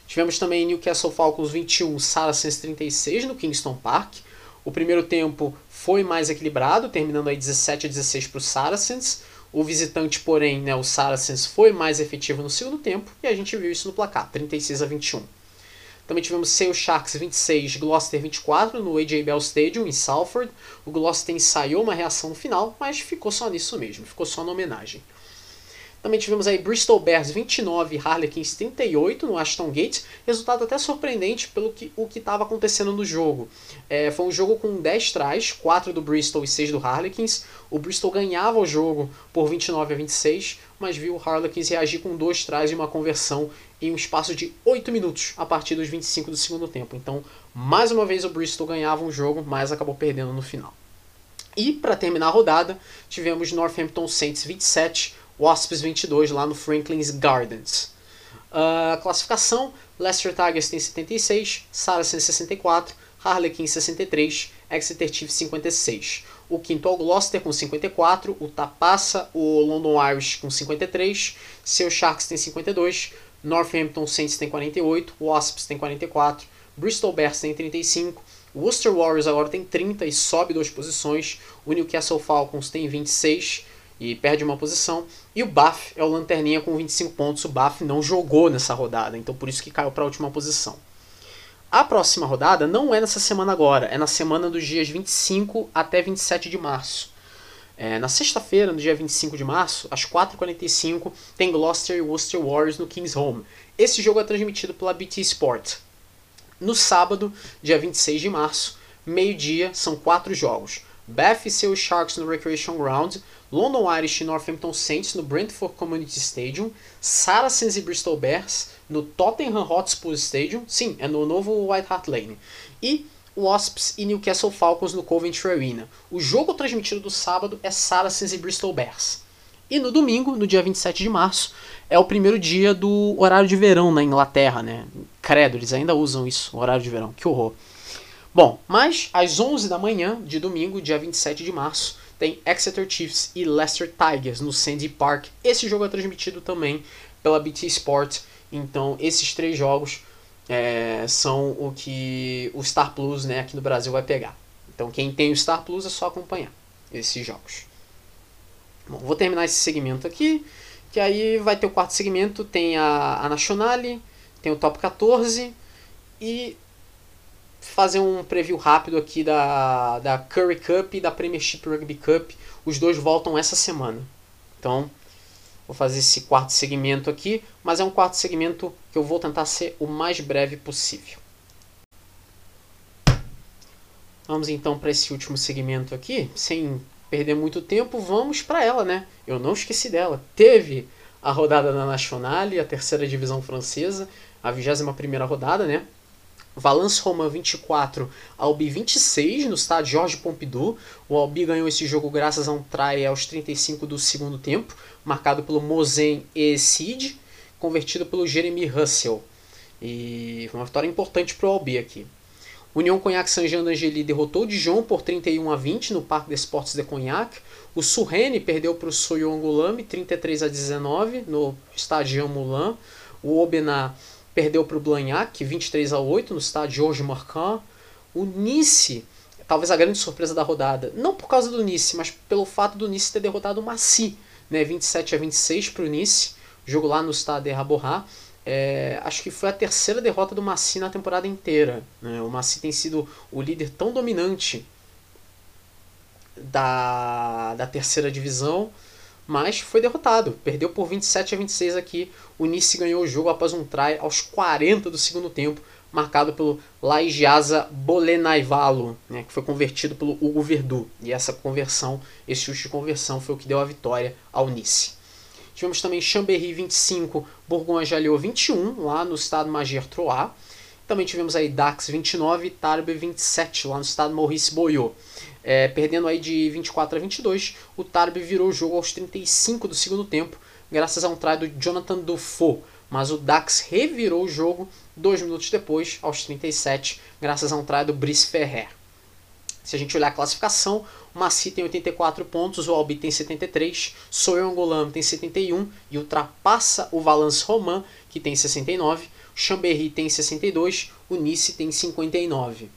Tivemos também Newcastle Falcons 21, Saracens 36 no Kingston Park. O primeiro tempo foi mais equilibrado, terminando aí 17 a 16 para o Saracens. O visitante, porém, né, o Saracens, foi mais efetivo no segundo tempo e a gente viu isso no placar, 36 a 21. Também tivemos Sale Sharks 26, Gloucester 24 no AJ Bell Stadium em Salford. O Gloucester ensaiou uma reação final, mas ficou só nisso mesmo, ficou só na homenagem. Também tivemos aí Bristol Bears 29, Harlequins 38 no Ashton Gate. Resultado até surpreendente pelo que o que estava acontecendo no jogo. É, foi um jogo com 10 trás, 4 do Bristol e 6 do Harlequins. O Bristol ganhava o jogo por 29 a 26, mas viu o Harlequins reagir com dois trás e uma conversão em um espaço de 8 minutos a partir dos 25 do segundo tempo. Então, mais uma vez o Bristol ganhava um jogo, mas acabou perdendo no final. E para terminar a rodada, tivemos Northampton Saints 27, Wasps 22 lá no Franklin's Gardens. Uh, classificação: Leicester Tigers tem 76, Saracens 64, Harlequin 63, Exeter Chiefs 56. O quinto é o Gloucester com 54, o Tapassa, o London Irish com 53, seu Sharks tem 52, Northampton Saints tem 48, Wasps tem 44, Bristol Bears tem 35, Worcester Warriors agora tem 30 e sobe duas posições, o Newcastle Falcons tem 26 e perde uma posição. E o Bath é o lanterninha com 25 pontos. O Bath não jogou nessa rodada, então por isso que caiu para a última posição. A próxima rodada não é nessa semana agora, é na semana dos dias 25 até 27 de março. É, na sexta-feira, no dia 25 de março, às 4h45, tem Gloucester e Worcester Warriors no King's Home. Esse jogo é transmitido pela BT Sport. No sábado, dia 26 de março, meio-dia, são quatro jogos. Bath e seus Sharks no Recreation Ground, London Irish e Northampton Saints no Brentford Community Stadium, Saracens e Bristol Bears no Tottenham Hotspur Stadium, sim, é no novo White Hart Lane, e Wasps e Newcastle Falcons no Coventry Arena. O jogo transmitido do sábado é Saracens e Bristol Bears. E no domingo, no dia 27 de março, é o primeiro dia do horário de verão na Inglaterra, né? Credo, eles ainda usam isso, horário de verão, que horror. Bom, mas às 11 da manhã de domingo, dia 27 de março, tem Exeter Chiefs e Leicester Tigers no Sandy Park. Esse jogo é transmitido também pela BT Sport. Então, esses três jogos é, são o que o Star Plus né, aqui no Brasil vai pegar. Então, quem tem o Star Plus é só acompanhar esses jogos. Bom, vou terminar esse segmento aqui, que aí vai ter o quarto segmento, tem a, a Nationale, tem o Top 14 e fazer um preview rápido aqui da, da Curry Cup e da Premiership Rugby Cup. Os dois voltam essa semana. Então, vou fazer esse quarto segmento aqui, mas é um quarto segmento que eu vou tentar ser o mais breve possível. Vamos então para esse último segmento aqui, sem perder muito tempo, vamos para ela, né? Eu não esqueci dela. Teve a rodada da Nationale, a terceira divisão francesa, a 21 primeira rodada, né? Valence Romain 24, Albi 26 no estádio Jorge Pompidou. O Albi ganhou esse jogo graças a um try aos 35 do segundo tempo, marcado pelo Mozen e Cid, convertido pelo Jeremy Russell. E foi uma vitória importante para o Albi aqui. União Cognac Saint-Jean d'Angely derrotou o Dijon por 31 a 20 no Parque des Sports de Cognac. O Surrene perdeu para o Soyo Angulame 33 a 19 no estádio Moulin. O Aubenas perdeu para o Blagnac, 23 a 8 no estádio Georges Marquand. O Nice, talvez a grande surpresa da rodada, não por causa do Nice, mas pelo fato do Nice ter derrotado o Massy, né, 27 a 26 para o Nice, jogo lá no estádio Raborra. É, acho que foi a terceira derrota do Massy na temporada inteira. Né? O Massy tem sido o líder tão dominante da, da terceira divisão mas foi derrotado. Perdeu por 27 a 26 aqui. O Nice ganhou o jogo após um try aos 40 do segundo tempo, marcado pelo Laigiasa Bolenaivalo, né, que foi convertido pelo Hugo Verdu. E essa conversão, esse chute de conversão foi o que deu a vitória ao Nice. Tivemos também Chambéry 25, Bourgogne-Jallieu 21, lá no estado Magier-Troyes. Também tivemos aí Dax 29 e Tarbes 27, lá no estado Maurice Boyot. É, perdendo aí de 24 a 22, o Tarbi virou o jogo aos 35 do segundo tempo, graças a um try do Jonathan Dufault. Mas o Dax revirou o jogo dois minutos depois, aos 37, graças a um try do Brice Ferrer. Se a gente olhar a classificação, o Maci tem 84 pontos, o Albi tem 73, Soyon Golam tem 71 e ultrapassa o Valence Roman, que tem 69, o Chambéry tem 62, o Nice tem 59.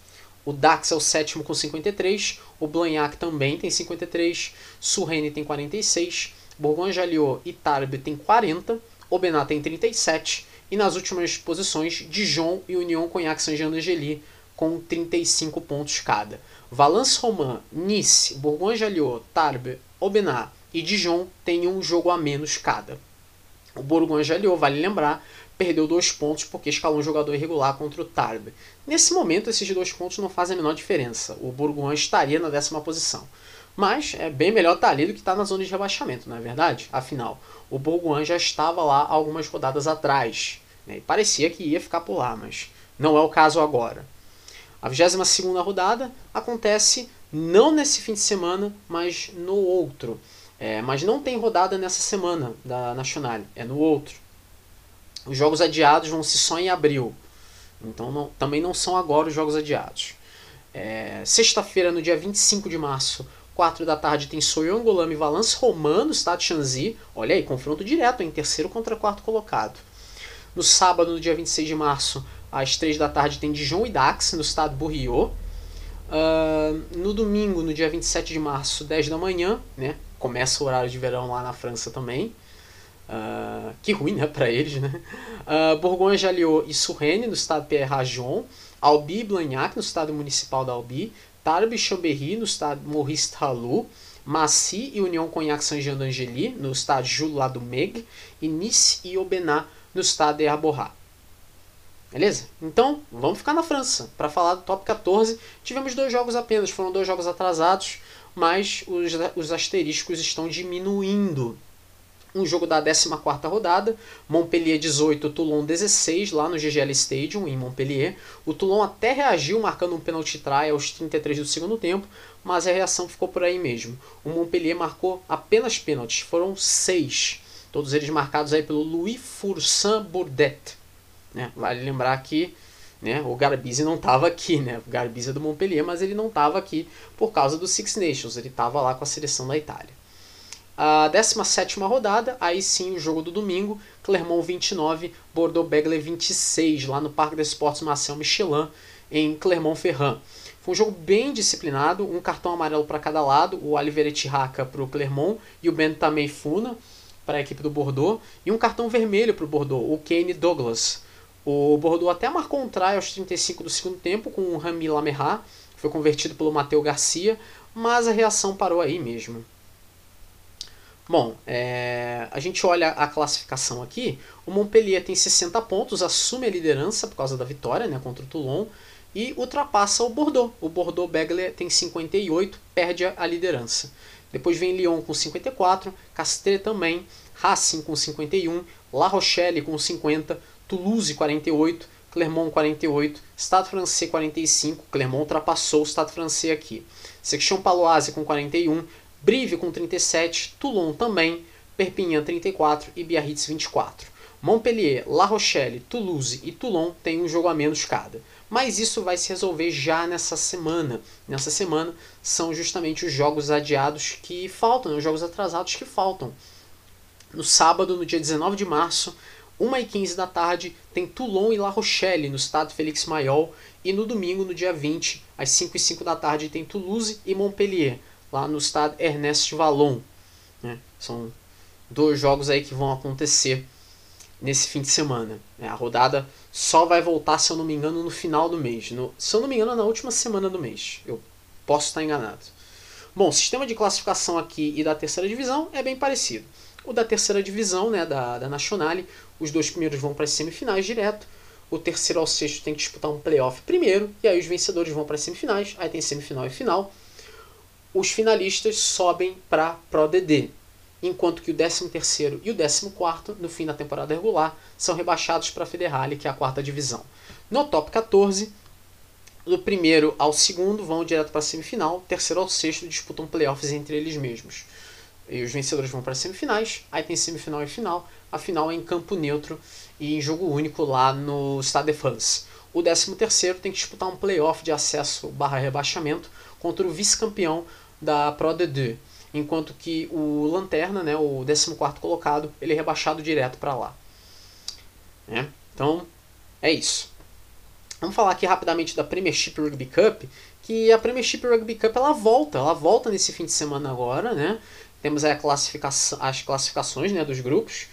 O Dax é o sétimo com 53, o Blagnac também tem 53, Surrene tem 46, Bourgogne-Jallieu e Tarbes tem 40, Aubenas tem 37 e nas últimas posições Dijon e Union Cognac Saint-Jean-d'Angely com 35 pontos cada. Valence Romain, Nice, Bourgogne-Jallieu, Tarbes, Aubenas e Dijon têm um jogo a menos cada. O aliou, vale lembrar, perdeu dois pontos porque escalou um jogador irregular contra o Tarbes. Nesse momento, esses dois pontos não fazem a menor diferença. O Borgonha estaria na décima posição. Mas é bem melhor estar ali do que estar na zona de rebaixamento, não é verdade? Afinal, o Borgonha já estava lá algumas rodadas atrás. Né? E parecia que ia ficar por lá, mas não é o caso agora. A 22 rodada acontece não nesse fim de semana, mas no outro. É, mas não tem rodada nessa semana da Nacional, é no outro. Os jogos adiados vão ser só em abril. Então não, também não são agora os jogos adiados. É, Sexta-feira, no dia 25 de março, 4 da tarde, tem Soyongolame e Valence Romano, estado Shanzi. Olha aí, confronto direto em terceiro contra quarto colocado. No sábado, no dia 26 de março, às 3 da tarde, tem Dijon e Dax, no estado Bourriot. Uh, no domingo, no dia 27 de março, 10 da manhã, né? Começa o horário de verão lá na França também. Uh, que ruim, né, para eles, né? Uh, Bourgogne, Jalliot e Surrene, no estado Pierre Rajon. Albi e Blagnac, no estado municipal da Albi. Tarbes e Chambéry, no estado Maurice Talou. Massy e União Cognac Saint-Jean d'Angely, no estado Jules do Meg. E Nice e Aubenas, no estado de Arborrat. Beleza? Então, vamos ficar na França. Para falar do top 14, tivemos dois jogos apenas, foram dois jogos atrasados, mas os, os asteriscos estão diminuindo. Um jogo da 14 rodada, Montpellier 18, Toulon 16, lá no GGL Stadium, em Montpellier. O Toulon até reagiu, marcando um penalty try aos 33 do segundo tempo, mas a reação ficou por aí mesmo. O Montpellier marcou apenas pênaltis, foram seis. Todos eles marcados aí pelo Louis Fourcin Bourdet. Né? Vale lembrar que né, o Garbisi não estava aqui, né? o Garbisi é do Montpellier, mas ele não estava aqui por causa do Six Nations, ele estava lá com a seleção da Itália. A 17 rodada, aí sim o jogo do domingo, Clermont 29, Bordeaux-Begley 26, lá no Parque des Sports Marcel Michelin, em Clermont-Ferrand. Foi um jogo bem disciplinado, um cartão amarelo para cada lado, o Olivier Tirraca para o Clermont e o Bentamei Funa para a equipe do Bordeaux, e um cartão vermelho para o Bordeaux, o Kane Douglas. O Bordeaux até marcou um try aos 35 do segundo tempo com o Rami Lamerrat, foi convertido pelo Matheus Garcia, mas a reação parou aí mesmo. Bom, é, a gente olha a classificação aqui. O Montpellier tem 60 pontos, assume a liderança por causa da vitória né, contra o Toulon e ultrapassa o Bordeaux. O Bordeaux Begler tem 58, perde a liderança. Depois vem Lyon com 54, Castres também, Racing com 51, La Rochelle com 50, Toulouse 48, Clermont 48, Stade Francês 45, Clermont ultrapassou o Stade Francês aqui. Section Paloise com 41, Brive com 37, Toulon também, Perpignan 34 e Biarritz 24. Montpellier, La Rochelle, Toulouse e Toulon têm um jogo a menos cada. Mas isso vai se resolver já nessa semana. Nessa semana são justamente os jogos adiados que faltam, né? os jogos atrasados que faltam. No sábado, no dia 19 de março, 1h15 da tarde, tem Toulon e La Rochelle, no estado Félix Mayol. E no domingo, no dia 20, às 5h05 da tarde, tem Toulouse e Montpellier, lá no estado Ernest Vallon. Né? São dois jogos aí que vão acontecer nesse fim de semana. Né? A rodada só vai voltar, se eu não me engano, no final do mês. No, se eu não me engano, na última semana do mês. Eu posso estar enganado. Bom, o sistema de classificação aqui e da terceira divisão é bem parecido. O da terceira divisão, né, da, da Nationale, os dois primeiros vão para as semifinais direto. O terceiro ao sexto tem que disputar um playoff primeiro. E aí os vencedores vão para as semifinais. Aí tem semifinal e final. Os finalistas sobem para Pro DD. Enquanto que o 13º e o 14º, no fim da temporada regular, são rebaixados para a Federale, que é a quarta divisão. No top 14, do primeiro ao segundo vão direto para a semifinal, terceiro ao sexto disputam playoffs entre eles mesmos. E os vencedores vão para as semifinais, aí tem semifinal e final. A final é em campo neutro e em jogo único lá no Stade de France. O 13º tem que disputar um playoff de acesso barra rebaixamento contra o vice-campeão da Pro D2, enquanto que o Lanterna, né, o 14º colocado, ele é rebaixado direto para lá. É? Então, é isso. Vamos falar aqui rapidamente da Premiership Rugby Cup, que a Premiership Rugby Cup ela volta, ela volta nesse fim de semana agora, né? Temos aí classificação, as classificações né, dos grupos.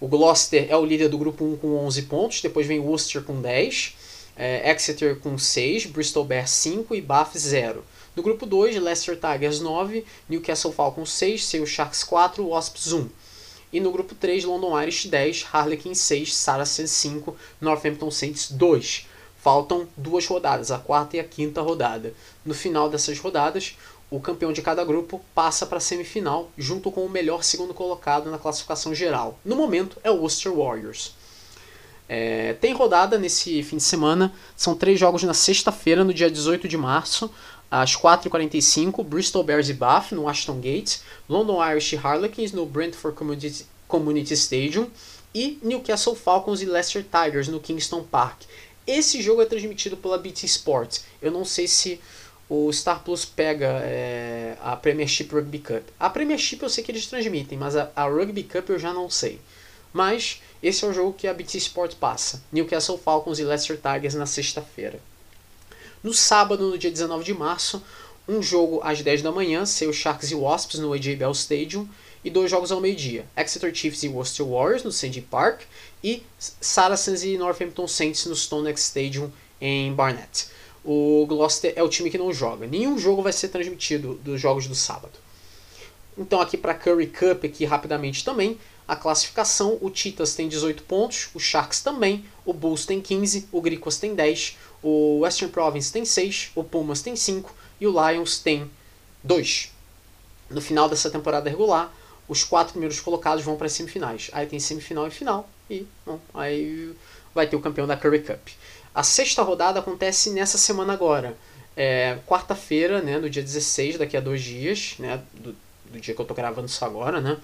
O Gloucester é o líder do grupo 1 com 11 pontos, depois vem Worcester com 10, é, Exeter com 6, Bristol Bears 5 e Bath 0. No grupo 2, Leicester Tigers 9, Newcastle Falcons 6, Sale Sharks 4, Wasps 1. E no grupo 3, London Irish 10, Harlequin 6, Saracens 5, Northampton Saints 2. Faltam duas rodadas, a quarta e a quinta rodada. No final dessas rodadas, o campeão de cada grupo passa para a semifinal, junto com o melhor segundo colocado na classificação geral. No momento é o Worcester Warriors. É, tem rodada nesse fim de semana, são três jogos na sexta-feira, no dia 18 de março, às 4h45, Bristol Bears e Bath, no Ashton Gate, London Irish Harlequins, no Brentford Community, Community Stadium, e Newcastle Falcons e Leicester Tigers, no Kingston Park. Esse jogo é transmitido pela BT Sports. Eu não sei se o Star Plus pega é, a Premiership Rugby Cup. A Premiership eu sei que eles transmitem, mas a, a, Rugby Cup eu já não sei. Mas esse é o jogo que a BT Sport passa. Newcastle Falcons e Leicester Tigers na sexta-feira. No sábado, no dia 19 de março, um jogo às 10 da manhã, seu Sharks e Wasps no AJ Bell Stadium, e dois jogos ao meio-dia, Exeter Chiefs e Worcester Warriors no Sandy Park, e Saracens e Northampton Saints no Stonex Stadium em Barnet o Gloucester é o time que não joga. Nenhum jogo vai ser transmitido dos jogos do sábado. Então aqui para Curry Cup aqui rapidamente também a classificação, o Titas tem 18 pontos, o Sharks também, o Bulls tem 15, o Griquas tem 10, o Western Province tem 6, o Pumas tem 5 e o Lions tem 2. No final dessa temporada regular, os quatro primeiros colocados vão para as semifinais. Aí tem semifinal e final e bom, aí vai ter o campeão da Curry Cup. A sexta rodada acontece nessa semana agora. É, Quarta-feira, né, no dia 16, daqui a dois dias, né, do, do dia que eu tô gravando isso agora, né?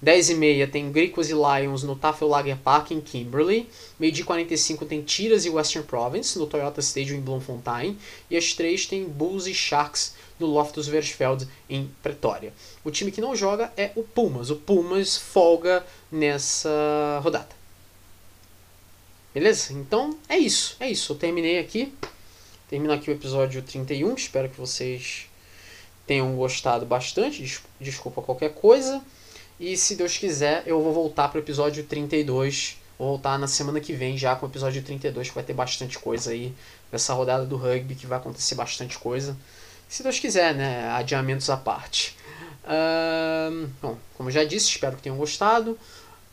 10 e meia tem Gricos e Lions no Tafellager Park em Kimberley. Meio dia 45 tem Tiras e Western Province no Toyota Stadium em Bloemfontein. E às 3 tem Bulls e Sharks no Loftus Versfeld em Pretória. O time que não joga é o Pumas. O Pumas folga nessa rodada. Beleza? Então é isso, é isso. Eu terminei aqui. Termino aqui o episódio 31. Espero que vocês tenham gostado bastante. Desculpa qualquer coisa. E se Deus quiser, eu vou voltar para o episódio 32. Vou voltar na semana que vem já com o episódio 32, que vai ter bastante coisa aí nessa rodada do rugby, que vai acontecer bastante coisa. Se Deus quiser, né? Adiamentos à parte. Uh, bom, como já disse, espero que tenham gostado.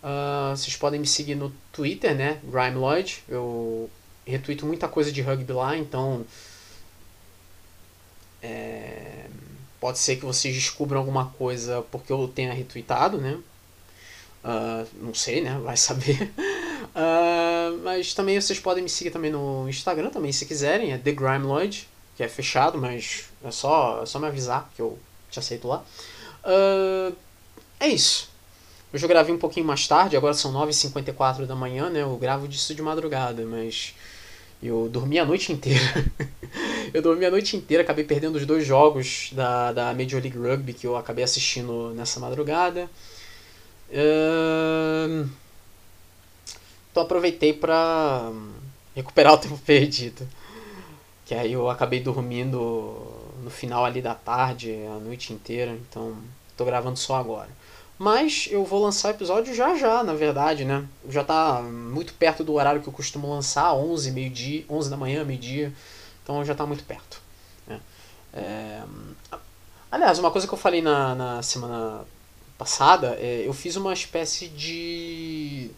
Uh, vocês podem me seguir no Twitter, né? Grime Lloyd. Eu retuito muita coisa de rugby lá, então. É, pode ser que vocês descubram alguma coisa porque eu tenha retweetado, né? Uh, não sei, né? Vai saber. Uh, mas também vocês podem me seguir também no Instagram, também se quiserem. É The Grime Lloyd, que é fechado, mas é só, é só me avisar que eu te aceito lá. Uh, é isso. Hoje eu gravei um pouquinho mais tarde, agora são 9h54 da manhã, né? Eu gravo disso de madrugada, mas eu dormi a noite inteira. eu dormi a noite inteira, acabei perdendo os dois jogos da, da Major League Rugby que eu acabei assistindo nessa madrugada. Então aproveitei para recuperar o tempo perdido. Que aí eu acabei dormindo no final ali da tarde, a noite inteira, então tô gravando só agora. Mas eu vou lançar episódio já já, na verdade, né? Já tá muito perto do horário que eu costumo lançar, 11, meio-dia, 11 da manhã, meio-dia. Então já tá muito perto. Né? É... Aliás, uma coisa que eu falei na, na semana passada, é, eu fiz uma espécie de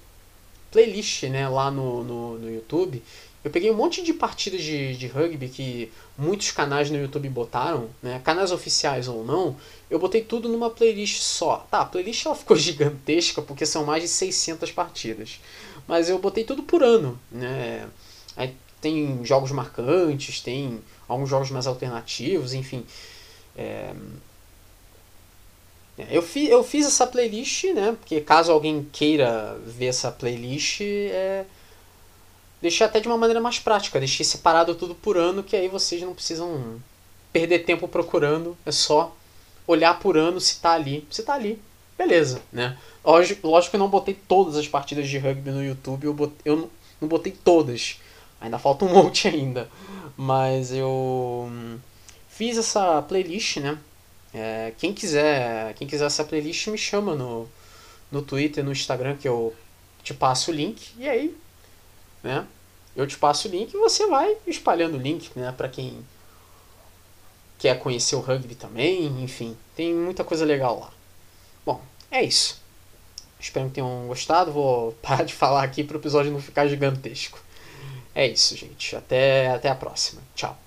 playlist né, lá no, no, no YouTube eu peguei um monte de partidas de, de rugby que muitos canais no YouTube botaram, né? Canais oficiais ou não, eu botei tudo numa playlist só. Tá, a playlist ela ficou gigantesca porque são mais de 600 partidas. Mas eu botei tudo por ano, né? Tem jogos marcantes, tem alguns jogos mais alternativos, enfim. É... Eu, fi, eu fiz essa playlist, né? Porque caso alguém queira ver essa playlist, é deixei até de uma maneira mais prática, deixei separado tudo por ano, que aí vocês não precisam perder tempo procurando, é só olhar por ano se tá ali. Se tá ali, beleza, né? Lógico, lógico que eu não botei todas as partidas de rugby no YouTube, eu, botei, eu não botei todas. Ainda falta um monte ainda. Mas eu hum, fiz essa playlist, né? É, quem quiser quem quiser essa playlist me chama no, no Twitter, no Instagram, que eu te passo o link. E aí né? Eu te passo o link e você vai espalhando o link, né, para quem quer conhecer o rugby também, enfim, tem muita coisa legal lá. Bom, é isso. Espero que tenham gostado. Vou parar de falar aqui para o episódio não ficar gigantesco. É isso, gente. Até, até a próxima. Tchau.